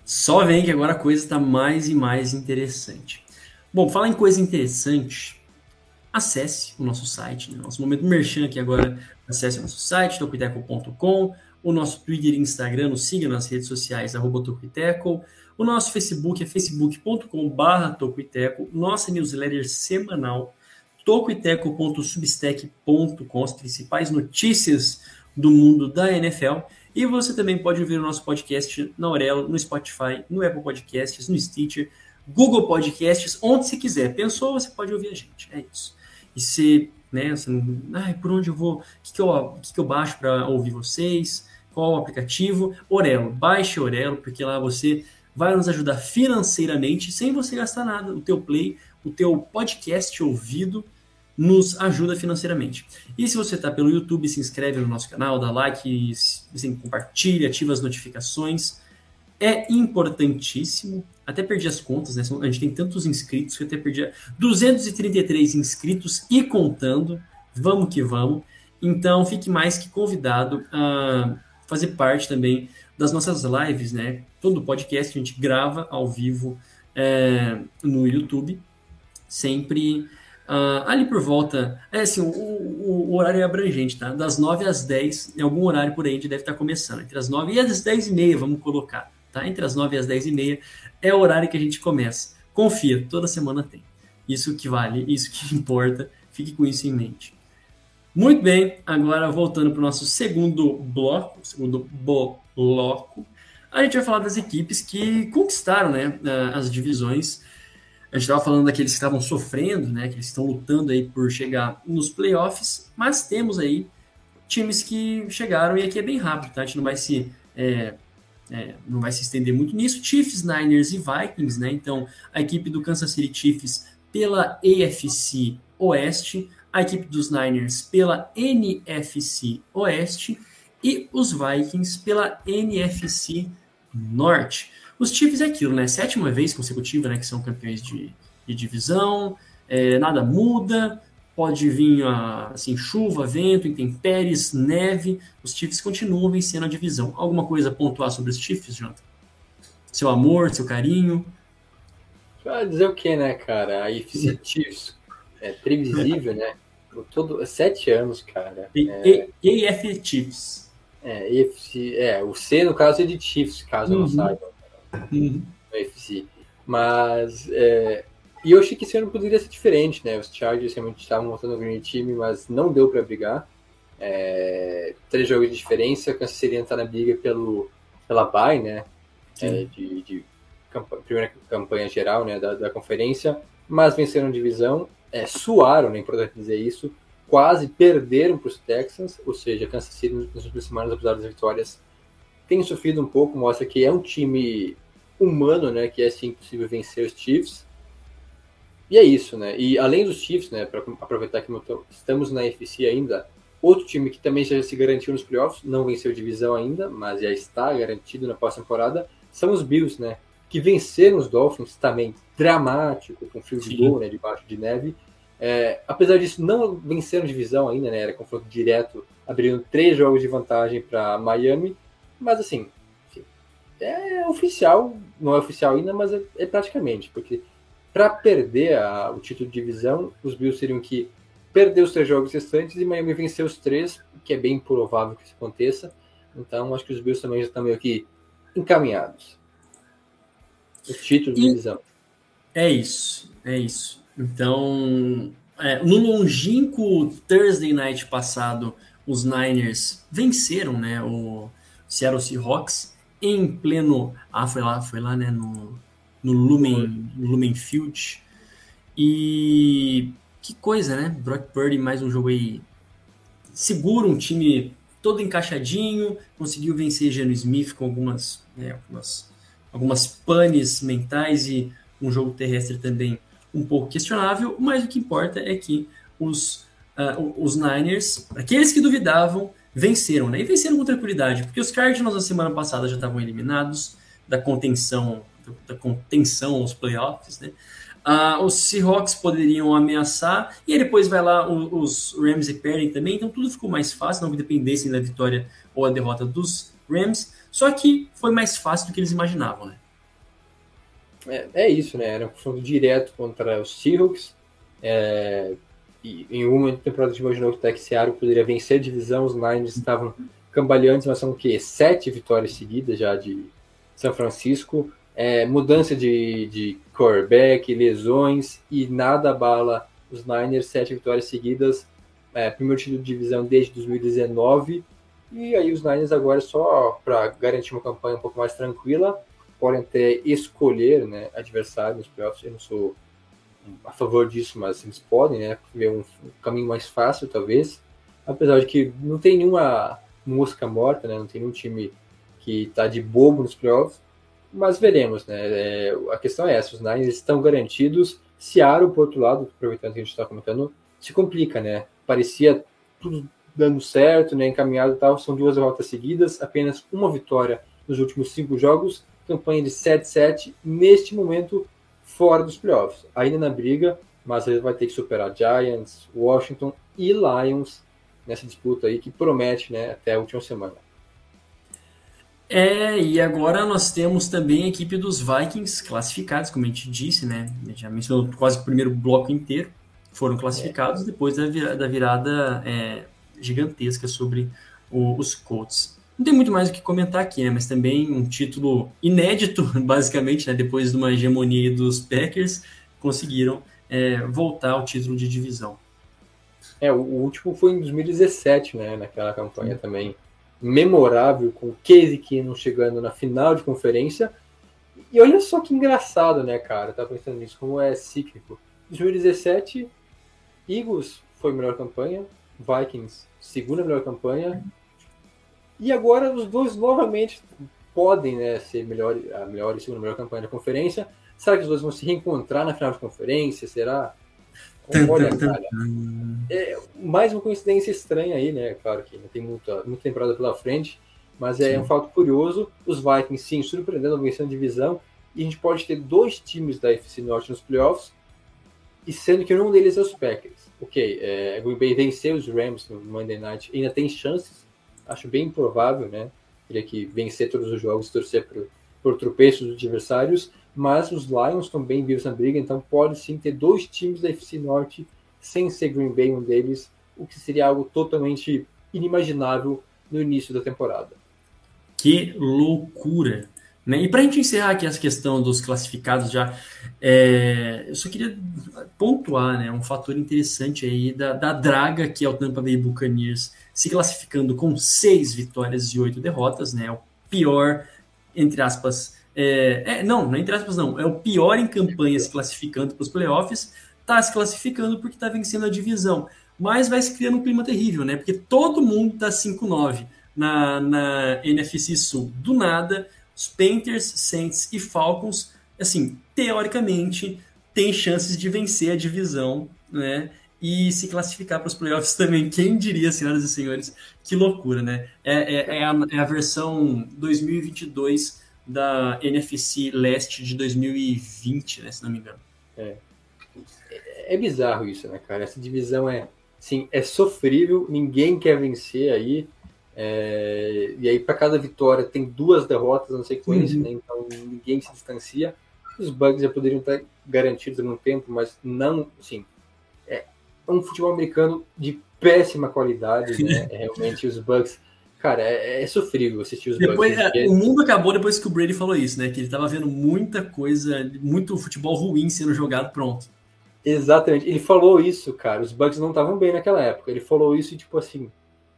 Só vem que agora a coisa está mais e mais interessante. Bom, falar em coisa interessante, acesse o nosso site, né? nosso momento merchan aqui agora, acesse o nosso site, tocoiteco.com, o nosso Twitter e Instagram, nos siga nas redes sociais, arroba Tocoiteco, o nosso Facebook é facebook.com barra Tocoiteco, nossa newsletter semanal, tocoiteco.substack.com, as principais notícias do mundo da NFL, e você também pode ouvir o nosso podcast na Aurelo, no Spotify, no Apple Podcasts, no Stitcher, Google Podcasts, onde você quiser. Pensou, você pode ouvir a gente. É isso. E se, né, não, ai, por onde eu vou? O que, que, eu, que, que eu baixo para ouvir vocês? Qual o aplicativo? Orelo. Baixe Orelo, porque lá você vai nos ajudar financeiramente sem você gastar nada. O teu play, o teu podcast ouvido nos ajuda financeiramente. E se você está pelo YouTube, se inscreve no nosso canal, dá like, assim, compartilha, ativa as notificações. É importantíssimo. Até perdi as contas, né? A gente tem tantos inscritos que eu até perdi 233 inscritos e contando. Vamos que vamos. Então, fique mais que convidado a fazer parte também das nossas lives, né? Todo podcast a gente grava ao vivo é, no YouTube, sempre Uh, ali por volta, é assim, o, o, o, horário é abrangente, tá? Das 9 às 10, em algum horário por aí a gente deve estar começando. Entre as 9 e as 10 e meia, vamos colocar, tá? Entre as 9 e as 10 e meia é o horário que a gente começa. Confia, toda semana tem. Isso que vale, isso que importa, fique com isso em mente. Muito bem, agora voltando para o nosso segundo bloco, segundo bloco, a gente vai falar das equipes que conquistaram né, as divisões. A gente estava falando daqueles que estavam sofrendo, né, que estão lutando aí por chegar nos playoffs, mas temos aí times que chegaram e aqui é bem rápido, tá? A gente não vai se é, é, não vai se estender muito nisso. Chiefs, Niners e Vikings, né? Então, a equipe do Kansas City Chiefs pela AFC Oeste, a equipe dos Niners pela NFC Oeste e os Vikings pela NFC Norte. Os Chiefs é aquilo, né? Sétima vez consecutiva, né? Que são campeões de, de divisão, é, nada muda, pode vir assim, chuva, vento, intempéries, neve, os Chiefs continuam vencendo a divisão. Alguma coisa a pontuar sobre os Chiefs, Jonathan? Seu amor, seu carinho? Vai dizer o que, né, cara? A IFC Chiefs é previsível, né? Por todo, sete anos, cara. É... EF Chiefs. É, EFC, é, o C no caso é de Chiefs, caso uhum. não saiba. Uhum. EFC. Mas é, e eu achei que esse ano poderia ser diferente, né? Os Chargers realmente estavam montando um grande time, mas não deu para brigar. É, três jogos de diferença, Kansas City está na briga pelo, pela bye, né? É, de, de campanha, primeira campanha geral né, da, da conferência, mas venceram divisão, é, suaram, né, é importante dizer isso, quase perderam para os Texans, ou seja, Kansas City nas últimas semanas, apesar das vitórias, tem sofrido um pouco, mostra que é um time humano, né, que é sim possível vencer os Chiefs, e é isso, né? E além dos Chiefs, né, para aproveitar que estamos na NFC ainda, outro time que também já se garantiu nos playoffs, não venceu divisão ainda, mas já está garantido na pós-temporada, são os Bills, né? Que venceram os Dolphins também, dramático, com fio de gol, né, debaixo de neve. É, apesar disso, não venceram divisão ainda, né? Era confronto direto, abrindo três jogos de vantagem para Miami, mas assim, é oficial, não é oficial ainda, mas é, é praticamente, porque para perder a, o título de divisão, os Bills teriam que perder os três jogos restantes e Miami vencer os três, que é bem provável que isso aconteça. Então, acho que os Bills também já estão meio que encaminhados. O título de e divisão. É isso, é isso. Então, é, no longínquo Thursday Night passado, os Niners venceram, né, o Seattle Seahawks em pleno, ah, foi lá, foi lá, né, no no Lumen, no Lumen Field. E que coisa, né? Brock Purdy, mais um jogo aí seguro, um time todo encaixadinho, conseguiu vencer Geno Smith com algumas, né, algumas, algumas panes mentais e um jogo terrestre também um pouco questionável, mas o que importa é que os, uh, os Niners, aqueles que duvidavam, venceram, né? E venceram com tranquilidade, porque os Cardinals na semana passada já estavam eliminados da contenção da contenção aos playoffs, né? Ah, os Seahawks poderiam ameaçar, e aí depois vai lá os, os Rams e perdem também, então tudo ficou mais fácil, não dependessem da vitória ou a derrota dos Rams, só que foi mais fácil do que eles imaginavam, né? É, é isso, né? Era um confronto direto contra os Seahawks, é, e em uma temporada gente imaginou que o Tech Seattle poderia vencer a divisão, os Niners estavam cambaleantes, mas são o quê? Sete vitórias seguidas já de São Francisco, é, mudança de, de quarterback, lesões e nada abala os Niners, sete vitórias seguidas, é, primeiro título de divisão desde 2019. E aí os Niners agora só para garantir uma campanha um pouco mais tranquila, podem até escolher né, adversário nos playoffs. Eu não sou a favor disso, mas eles podem, né? Ver um, um caminho mais fácil, talvez. Apesar de que não tem nenhuma mosca morta, né? Não tem nenhum time que está de bobo nos playoffs mas veremos, né? É, a questão é essa: os Niners estão garantidos. Seattle, por outro lado, aproveitando que a gente está comentando, se complica, né? Parecia tudo dando certo, né? Encaminhado e tal. São duas derrotas seguidas, apenas uma vitória nos últimos cinco jogos. Campanha de 7-7, neste momento, fora dos playoffs. Ainda na briga, mas ele vai ter que superar Giants, Washington e Lions nessa disputa aí que promete, né? Até a última semana. É, e agora nós temos também a equipe dos Vikings classificados, como a gente disse, né? A gente já mencionou quase o primeiro bloco inteiro, foram classificados é. depois da virada, da virada é, gigantesca sobre o, os Colts. Não tem muito mais o que comentar aqui, né? Mas também um título inédito, basicamente, né? Depois de uma hegemonia dos Packers, conseguiram é, voltar ao título de divisão. É, o último foi em 2017, né? Naquela campanha também memorável com o Casey Keenum chegando na final de conferência. E olha só que engraçado, né, cara? Tá pensando nisso, como é cíclico. 2017, Eagles foi a melhor campanha, Vikings, segunda melhor campanha. E agora os dois novamente podem né, ser melhor, a melhor e segunda melhor campanha da conferência. Será que os dois vão se reencontrar na final de conferência? Será? Olha, cara, é mais uma coincidência estranha aí, né? Claro que não tem muita, muita temporada pela frente, mas é sim. um fato curioso. Os Vikings, sim, surpreendendo, vencendo a divisão. E a gente pode ter dois times da FC Norte nos playoffs, e sendo que um deles é os Packers. Ok, é, Green Bay venceu os Rams no Monday Night, ainda tem chances, acho bem improvável, né? Teria que vencer todos os jogos, torcer por, por tropeços dos adversários, mas os Lions estão bem vivos na briga, então pode sim ter dois times da FC Norte sem ser Green Bay um deles, o que seria algo totalmente inimaginável no início da temporada. Que loucura! Né? E para a gente encerrar aqui essa questão dos classificados já, é, eu só queria pontuar né, um fator interessante aí da, da draga que é o Tampa Bay Buccaneers se classificando com seis vitórias e oito derrotas, né? O pior, entre aspas, é, é, não, não entre aspas não, é o pior em campanha se classificando para os playoffs, está se classificando porque está vencendo a divisão, mas vai se criando um clima terrível, né? Porque todo mundo está 5-9 na, na NFC Sul. Do nada, os Panthers, Saints e Falcons, assim, teoricamente, têm chances de vencer a divisão, né? E se classificar para os playoffs também. Quem diria, senhoras e senhores? Que loucura, né? É, é, é, a, é a versão 2022 da NFC Leste de 2020, né? Se não me engano. É. É bizarro isso, né, cara? Essa divisão é, sim, é sofrível, ninguém quer vencer aí. É, e aí, para cada vitória, tem duas derrotas na sequência, uhum. né? então ninguém se distancia. Os bugs já poderiam estar garantidos no tempo, mas não, é um futebol americano de péssima qualidade, né? É, realmente, os bugs, cara, é, é sofrível assistir os depois, bugs. É, o mundo acabou depois que o Brady falou isso, né? Que ele estava vendo muita coisa, muito futebol ruim sendo jogado pronto. Exatamente. Ele falou isso, cara. Os bugs não estavam bem naquela época. Ele falou isso e, tipo assim,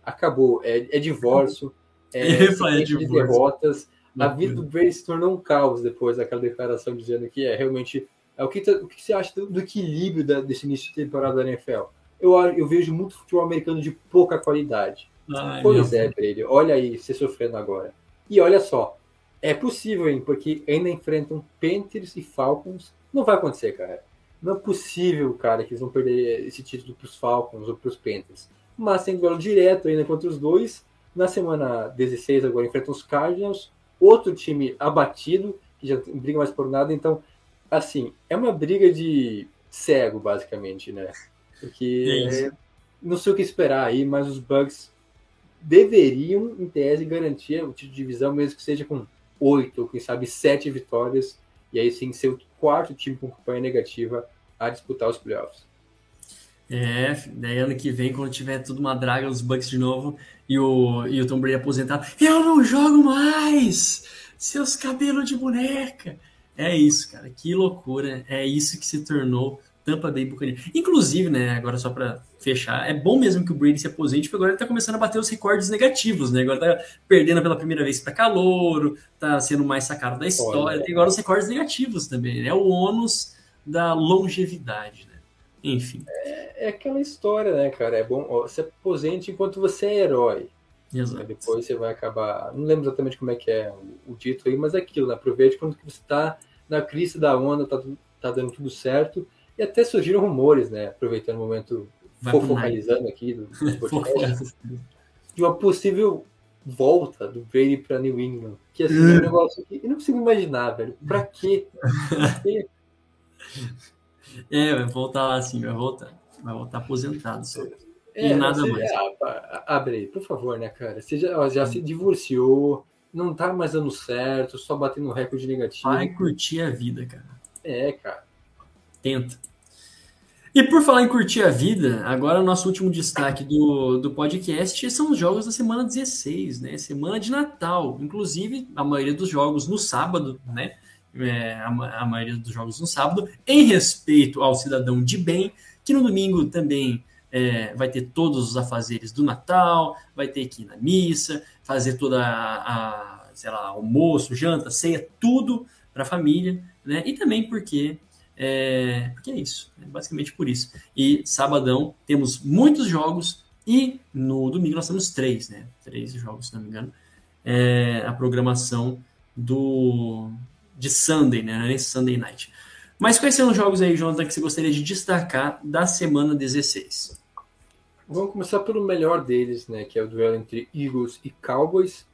acabou. É, é divórcio, é, é de derrotas. A vida do Brady se tornou um caos depois daquela declaração dizendo que é realmente. É, o, que, tá, o que você acha do, equilíbrio da, desse início de temporada da NFL? Eu, eu vejo muito futebol americano de pouca qualidade. Ai, pois é, Brady. Olha aí, você sofrendo agora. E olha só, é possível, hein? Porque ainda enfrentam Panthers e Falcons. Não vai acontecer, cara. Não é possível, cara, que eles vão perder esse título para os Falcons ou para os Panthers mas tem duelo direto ainda contra os dois. Na semana 16 agora enfrentam os Cardinals, outro time abatido, que já não briga mais por nada, então, assim, é uma briga de cego, basicamente, né? Porque é não sei o que esperar aí, mas os Bugs deveriam, em tese, garantir o título de divisão, mesmo que seja com oito, ou quem sabe sete vitórias, e aí sim ser o quarto time com campanha negativa a disputar os playoffs. É, daí ano que vem, quando tiver tudo uma draga, os Bucks de novo e o, e o Tom Brady aposentado, eu não jogo mais! Seus cabelos de boneca! É isso, cara, que loucura. É isso que se tornou Tampa Bay Buccaneers. Inclusive, né, agora só para fechar, é bom mesmo que o Brady se aposente, porque agora ele tá começando a bater os recordes negativos, né? Agora tá perdendo pela primeira vez para calouro, tá sendo mais sacado da história, tem agora os recordes negativos também, né? É o ônus da longevidade, né? Enfim. É, é, aquela história, né, cara? É bom. Ó, se aposente enquanto você é herói. Exato. depois você vai acabar. Não lembro exatamente como é que é o, o título aí, mas é aquilo, né? Aproveite quando você está na crise da onda, tá, tá dando tudo certo. E até surgiram rumores, né? Aproveitando o momento, focalizando aqui do, do podcast, de uma possível volta do Brady para New England. Que assim, é um negócio que eu não consigo imaginar, velho. Pra quê? Pra quê? É, vai voltar assim, vai voltar. Vai voltar aposentado só. É, e nada você, mais. É, abre, por favor, né, cara? Você já, já se divorciou, não tá mais dando certo, só batendo recorde negativo. Vai curtir a vida, cara. É, cara. Tenta. E por falar em curtir a vida, agora o nosso último destaque do, do podcast são os jogos da semana 16, né? Semana de Natal. Inclusive, a maioria dos jogos no sábado, né? é, a, a, maioria dos jogos no sábado, em respeito ao cidadão de bem, que no domingo também é, vai ter todos os afazeres do Natal, vai ter que ir na missa, fazer toda a, a sei lá, almoço, janta, ceia, tudo para a família, né? E também porque é, porque é isso, é basicamente por isso. E sabadão temos muitos jogos e no domingo nós temos três, né? Três jogos, se não me engano. É, a programação do de Sunday, né? É Sunday Night. Mas quais são os jogos aí, Jonathan, que você gostaria de destacar da semana 16? Vamos começar pelo melhor deles, né? Que é o duelo entre Eagles e Cowboys.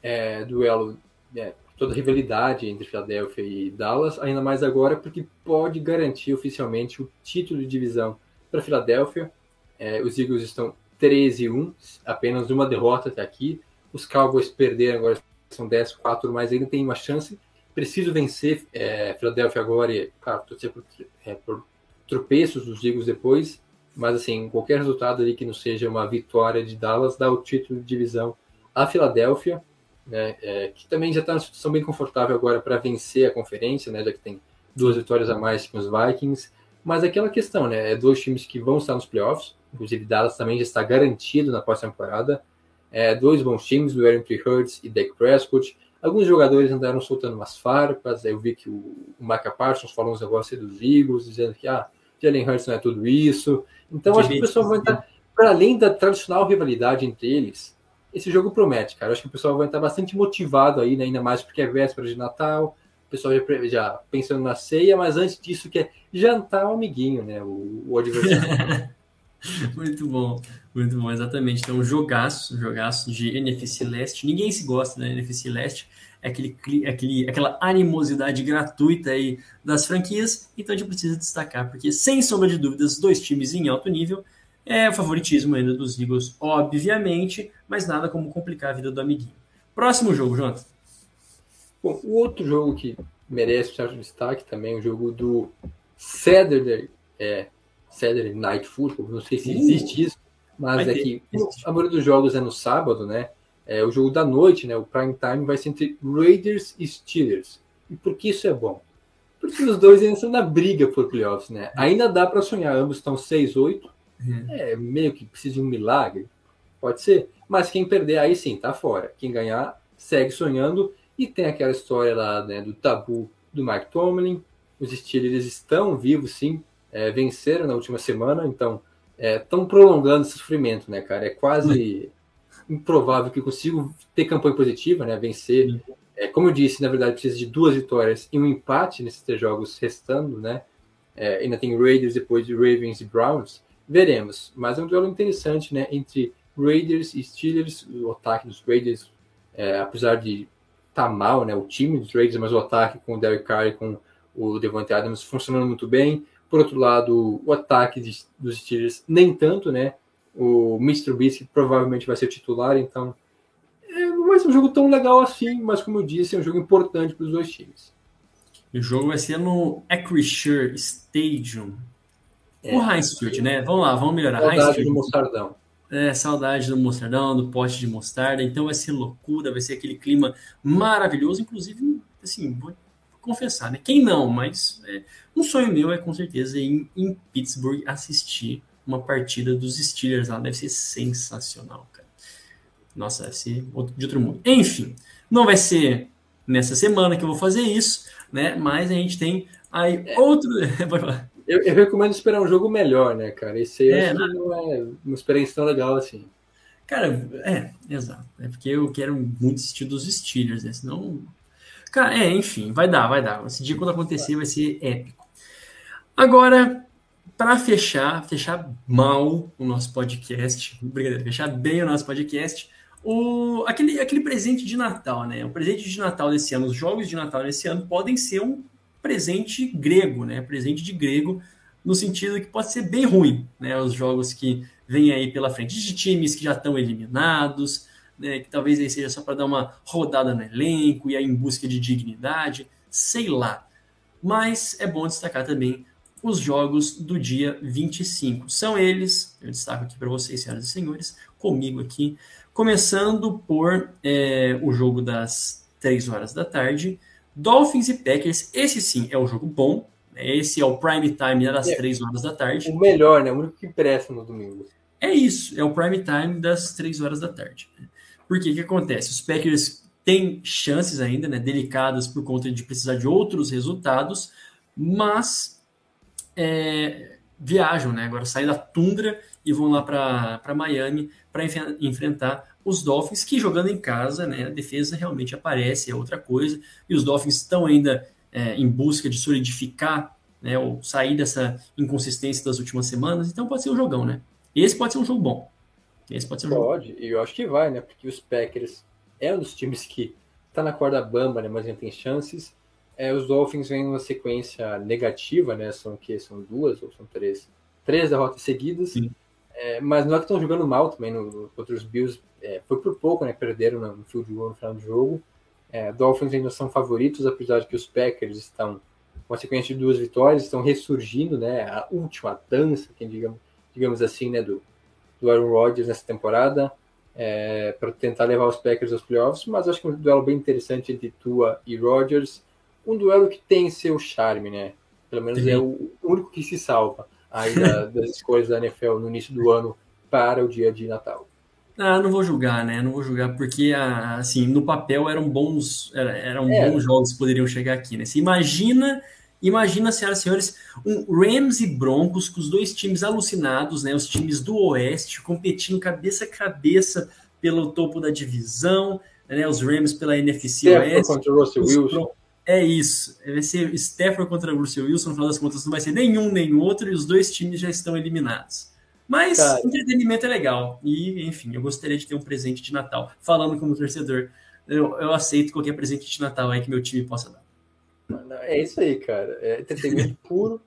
É, duelo, é, toda rivalidade entre Philadelphia e Dallas, ainda mais agora porque pode garantir oficialmente o título de divisão para Philadelphia. É, os Eagles estão 13-1, apenas uma derrota até aqui. Os Cowboys perderam agora, são 10-4, mas ainda tem uma chance preciso vencer é, Philadelphia agora e, claro, torcer por, é, por tropeços dos Eagles depois, mas assim, qualquer resultado ali que não seja uma vitória de Dallas dá o título de divisão a Filadélfia, né, é, que também já está numa situação bem confortável agora para vencer a conferência, né, já que tem duas vitórias a mais que os Vikings, mas aquela questão, né, é dois times que vão estar nos playoffs, inclusive Dallas também já está garantido na pós-temporada, é, dois bons times, o Aaron Hurts e Dak Prescott, Alguns jogadores andaram soltando umas farpas, eu vi que o, o Micah Parsons falou uns negócios dos Eagles, dizendo que ah, Jalen Hurts não é tudo isso. Então acho que o pessoal vai estar, para além da tradicional rivalidade entre eles, esse jogo promete, cara. Acho que o pessoal vai estar bastante motivado aí, né? ainda mais porque é véspera de Natal, o pessoal já, já pensando na ceia, mas antes disso que é jantar o amiguinho, né? O, o adversário. muito bom, muito bom, exatamente. Então, jogaço, jogaço de NFC Leste. Ninguém se gosta da NFC Leste. É aquele, aquele, aquela animosidade gratuita aí das franquias. Então, a gente precisa destacar, porque, sem sombra de dúvidas, dois times em alto nível. É o favoritismo ainda dos Eagles, obviamente, mas nada como complicar a vida do amiguinho. Próximo jogo, Jonathan. Bom, o outro jogo que merece certo destaque também, o jogo do Saturday, é, Saturday Night Football, não sei se existe uh, isso, mas é que a maioria dos jogos é no sábado, né? É o jogo da noite, né? O prime time vai ser entre Raiders e Steelers. E por que isso é bom? Porque os dois ainda estão na briga por playoffs, né? Ainda dá para sonhar, ambos estão 6-8. Uhum. É meio que precisa de um milagre, pode ser. Mas quem perder aí sim, tá fora. Quem ganhar segue sonhando e tem aquela história lá, né, do tabu do Mike Tomlin. Os Steelers estão vivos, sim, é, venceram na última semana, então estão é, prolongando esse sofrimento, né, cara? É quase improvável que consigam ter campanha positiva, né? Vencer. É, como eu disse, na verdade, precisa de duas vitórias e um empate nesses três jogos restando, né? É, ainda tem Raiders depois de Ravens e Browns. Veremos. Mas é um duelo interessante, né? Entre Raiders e Steelers. O ataque dos Raiders, é, apesar de estar tá mal, né? O time dos Raiders, mas o ataque com o Derek Carr e com o Devante Adams funcionando muito bem. Por outro lado, o ataque de, dos Steelers nem tanto, né? O Mr. Beast provavelmente vai ser titular, então é, não vai ser um jogo tão legal assim, mas como eu disse, é um jogo importante para os dois times. o jogo vai ser no Acrisure Stadium. É, o Heinz Field, né? Vamos lá, vamos melhorar. Saudade do Mostardão. É, saudade do Mostardão, do pote de mostarda. Então vai ser loucura, vai ser aquele clima maravilhoso. Inclusive, assim, vou confessar, né? Quem não, mas é, um sonho meu é com certeza ir em Pittsburgh assistir uma partida dos Steelers lá. Deve ser sensacional, cara. Nossa, deve ser de outro mundo. Enfim, não vai ser nessa semana que eu vou fazer isso, né? Mas a gente tem aí é. outro. eu, eu, recomendo esperar um jogo melhor, né, cara? Esse aí é, não... não é uma experiência tão legal assim. Cara, é, exato. É porque eu quero muito assistir dos Steelers, né? Senão Cara, é, enfim, vai dar, vai dar. Esse dia quando acontecer vai ser épico. Agora, para fechar, fechar mal o nosso podcast, brincadeira, fechar bem o nosso podcast, o, aquele, aquele presente de Natal, né? O presente de Natal desse ano, os jogos de Natal desse ano podem ser um presente grego, né? Presente de grego, no sentido que pode ser bem ruim, né? Os jogos que vêm aí pela frente, de times que já estão eliminados, né, que talvez aí seja só para dar uma rodada no elenco e aí em busca de dignidade, sei lá. Mas é bom destacar também os jogos do dia 25. São eles, eu destaco aqui para vocês, senhoras e senhores, comigo aqui, começando por é, o jogo das 3 horas da tarde, Dolphins e Packers, esse sim é um jogo bom, né, esse é o prime time das é, 3 horas da tarde. O melhor, né? O único que presta no domingo. É isso, é o prime time das 3 horas da tarde. Porque o que acontece? Os Packers têm chances ainda, né, delicadas por conta de precisar de outros resultados, mas é, viajam, né? Agora saem da tundra e vão lá para Miami para enfrentar os Dolphins, que jogando em casa, né, a defesa realmente aparece, é outra coisa, e os Dolphins estão ainda é, em busca de solidificar, né, ou sair dessa inconsistência das últimas semanas, então pode ser um jogão, né? Esse pode ser um jogo bom. Esse pode ser Pode, e eu acho que vai, né? Porque os Packers é um dos times que tá na corda bamba, né? Mas ainda tem chances. É, os Dolphins vêm numa sequência negativa, né? São que são duas ou são três? Três derrotas seguidas. É, mas não é que estão jogando mal também no, contra os Bills. É, foi por pouco, né? Perderam no field goal no final do jogo. É, Dolphins ainda são favoritos, apesar de que os Packers estão uma sequência de duas vitórias, estão ressurgindo, né? A última dança, quem digamos, digamos assim, né? Do, do Aaron Rodgers nessa temporada. É, para tentar levar os Packers aos playoffs, mas acho que é um duelo bem interessante entre Tua e Rodgers. Um duelo que tem seu charme, né? Pelo menos Sim. é o único que se salva aí da, das escolhas da NFL no início do ano para o dia de Natal. Ah, não vou julgar, né? Não vou julgar, porque, ah, assim, no papel eram bons, eram é. bons jogos que poderiam chegar aqui, né? Você imagina, imagina, senhoras e senhores, um Rams e Broncos com os dois times alucinados, né? Os times do Oeste competindo cabeça a cabeça pelo topo da divisão, né? Os Rams pela NFC Stafford Oeste. contra Russell Wilson. É isso. Vai ser Stafford contra Russell Wilson, no final das contas não vai ser nenhum nem outro, e os dois times já estão eliminados. Mas Cara. entretenimento é legal. E, enfim, eu gostaria de ter um presente de Natal. Falando como torcedor, eu, eu aceito qualquer presente de Natal aí que meu time possa dar. É isso aí, cara. É entretenimento puro,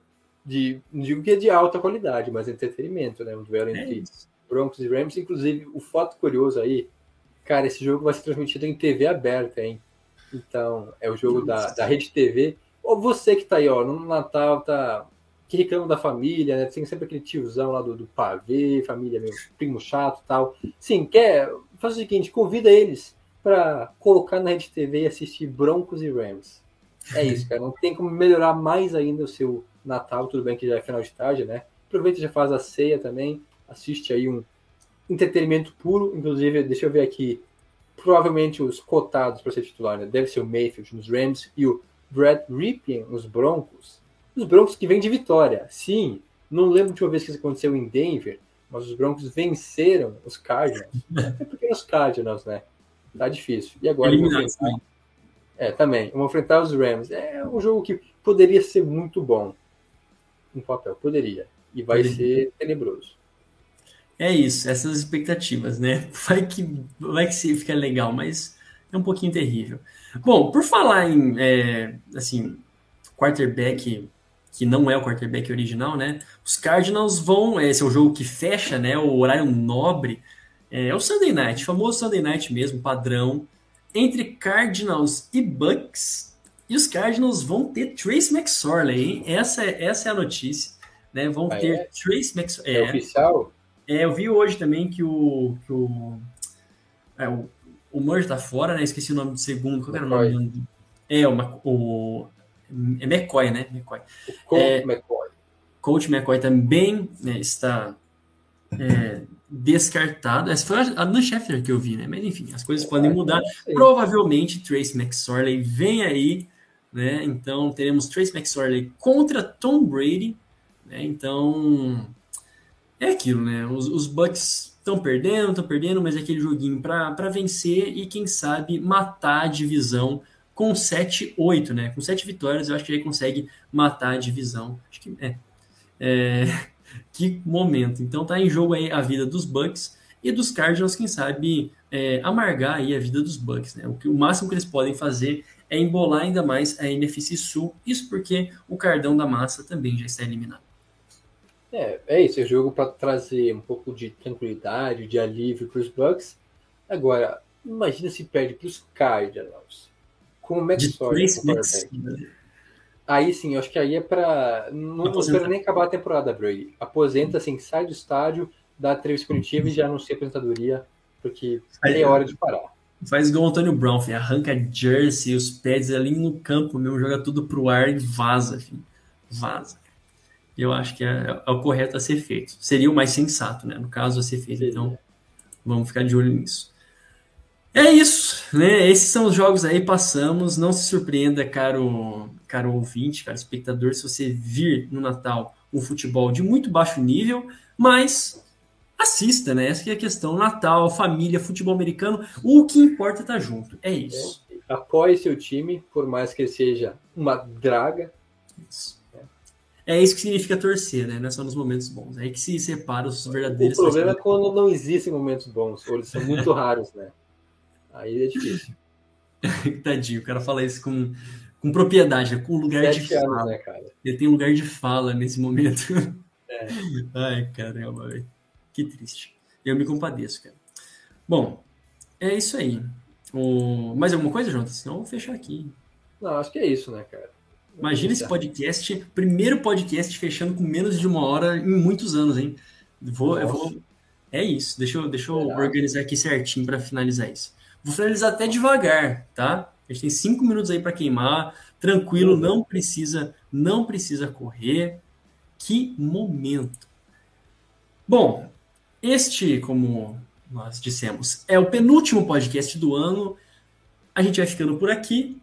de, não digo que é de alta qualidade, mas entretenimento, né? Um duelo é entre é Broncos e Rams. Inclusive, o fato curioso aí, cara, esse jogo vai ser transmitido em TV aberta, hein? Então, é o jogo da, da Rede TV. Ou você que tá aí, ó, no Natal, tá que reclamam da família, né? Tem sempre aquele tiozão lá do, do pavê, família meu primo chato tal. Sim, quer. Faz o seguinte, convida eles para colocar na Rede TV e assistir Broncos e Rams. É isso, cara. Não tem como melhorar mais ainda o seu Natal. Tudo bem que já é final de tarde, né? Aproveita e já faz a ceia também. Assiste aí um entretenimento puro. Inclusive, deixa eu ver aqui. Provavelmente os cotados para ser titular, né? Deve ser o Mayfield nos Rams e o Brad Ripien nos Broncos. Os Broncos que vêm de vitória. Sim, não lembro de uma vez que isso aconteceu em Denver, mas os Broncos venceram os Cardinals. É porque os Cardinals, né? Tá difícil. E agora. É, também. Vão enfrentar os Rams. É um jogo que poderia ser muito bom. No papel, poderia. E vai poderia. ser tenebroso. É isso, essas expectativas, né? Vai que, vai que fica legal, mas é um pouquinho terrível. Bom, por falar em, é, assim, quarterback que não é o quarterback original, né? Os Cardinals vão, esse é o jogo que fecha, né? O horário nobre é, é o Sunday Night, famoso Sunday Night mesmo, padrão, entre Cardinals e Bucks. E os Cardinals vão ter Trace McSorley, hein? Essa é, essa é a notícia, né? Vão ah, ter é? Trace McSorley. É, é, oficial? É, eu vi hoje também que o que o, é, o, o Murray tá fora, né? Esqueci o nome do segundo. Qual era o nome? É, o, o é McCoy, né? McCoy. Coach é, McCoy. Coach McCoy também né, está é, descartado. Essa foi a Schefter que eu vi, né? Mas enfim, as coisas podem é, mudar. Provavelmente Trace McSorley vem aí, né? Então teremos Trace McSorley contra Tom Brady, né? Então é aquilo, né? Os, os Bucks estão perdendo, estão perdendo, mas é aquele joguinho para vencer e quem sabe matar a divisão com 7-8, né? Com 7 vitórias, eu acho que ele consegue matar a divisão. Acho que é. é. Que momento. Então tá em jogo aí a vida dos Bucks e dos Cardinals, quem sabe é, amargar aí a vida dos Bucks, né? O, que, o máximo que eles podem fazer é embolar ainda mais a NFC Sul, isso porque o cardão da massa também já está eliminado. É, é isso, é jogo para trazer um pouco de tranquilidade, de alívio para os Bucks. Agora, imagina se perde para os Cardinals com o McSoy. Aí sim, eu acho que aí é para. Não espero nem acabar a temporada, Brady. Aposenta, assim, sai do estádio, dá a entrevista coletiva e já anuncia a aposentadoria, porque é hora de parar. Faz igual o Antônio Brown, filho. arranca jersey, os pads ali no campo mesmo, joga tudo pro ar e vaza, filho. vaza. Eu acho que é, é, o correto a ser feito. Seria o mais sensato, né? No caso, a ser feito. Então, vamos ficar de olho nisso. É isso, né? Esses são os jogos aí, passamos. Não se surpreenda, caro, caro ouvinte, caro espectador, se você vir no Natal um futebol de muito baixo nível, mas assista, né? Essa é a questão. Natal, família, futebol americano, o que importa é estar tá junto. É isso. É, apoie seu time, por mais que ele seja uma draga. Isso. É isso que significa torcer, né? Não é só nos momentos bons. É aí que se separa os verdadeiros. O problema é quando não existem momentos bons, ou eles são muito raros, né? Aí é difícil. Tadinho, o cara fala isso com, com propriedade, né? com lugar Sete de anos, fala. Né? Ele tem um lugar de fala nesse momento. É. Ai, caramba, velho. Que triste. Eu me compadeço, cara. Bom, é isso aí. O... Mais alguma coisa, Jonathan? Senão eu vou fechar aqui. Não, acho que é isso, né, cara? Imagina esse podcast, primeiro podcast fechando com menos de uma hora em muitos anos, hein? Vou, eu vou... É isso, deixa eu, deixa eu organizar aqui certinho para finalizar isso. Vou finalizar até devagar, tá? A gente tem cinco minutos aí para queimar, tranquilo, não precisa, não precisa correr. Que momento! Bom, este, como nós dissemos, é o penúltimo podcast do ano. A gente vai ficando por aqui.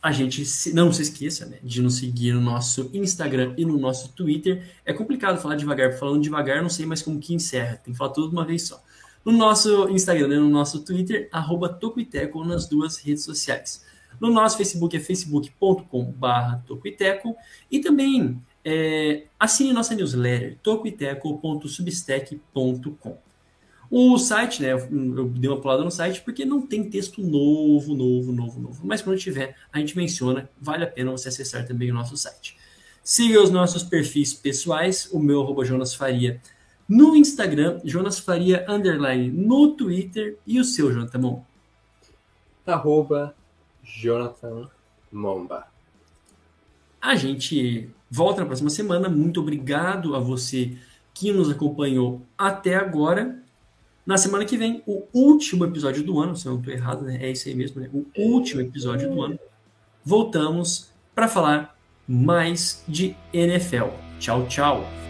A gente se, não se esqueça né, de nos seguir no nosso Instagram e no nosso Twitter. É complicado falar devagar, falando devagar, não sei mais como que encerra. Tem que falar tudo de uma vez só. No nosso Instagram e no nosso Twitter, arroba Tocuiteco nas duas redes sociais. No nosso Facebook é facebook.com.br Tocuiteco e também é, assine nossa newsletter, tocoiteco.substack.com. O site, né, eu dei uma pulada no site porque não tem texto novo, novo, novo, novo. Mas quando tiver, a gente menciona, vale a pena você acessar também o nosso site. Siga os nossos perfis pessoais, o meu arroba Jonas Faria no Instagram, Jonas Faria underline no Twitter e o seu, Jonathan Mon? Arroba Jonathan Momba. A gente volta na próxima semana. Muito obrigado a você que nos acompanhou até agora. Na semana que vem, o último episódio do ano, se eu não estou errado, né? É isso aí mesmo, né? O último episódio do ano. Voltamos para falar mais de NFL. Tchau, tchau.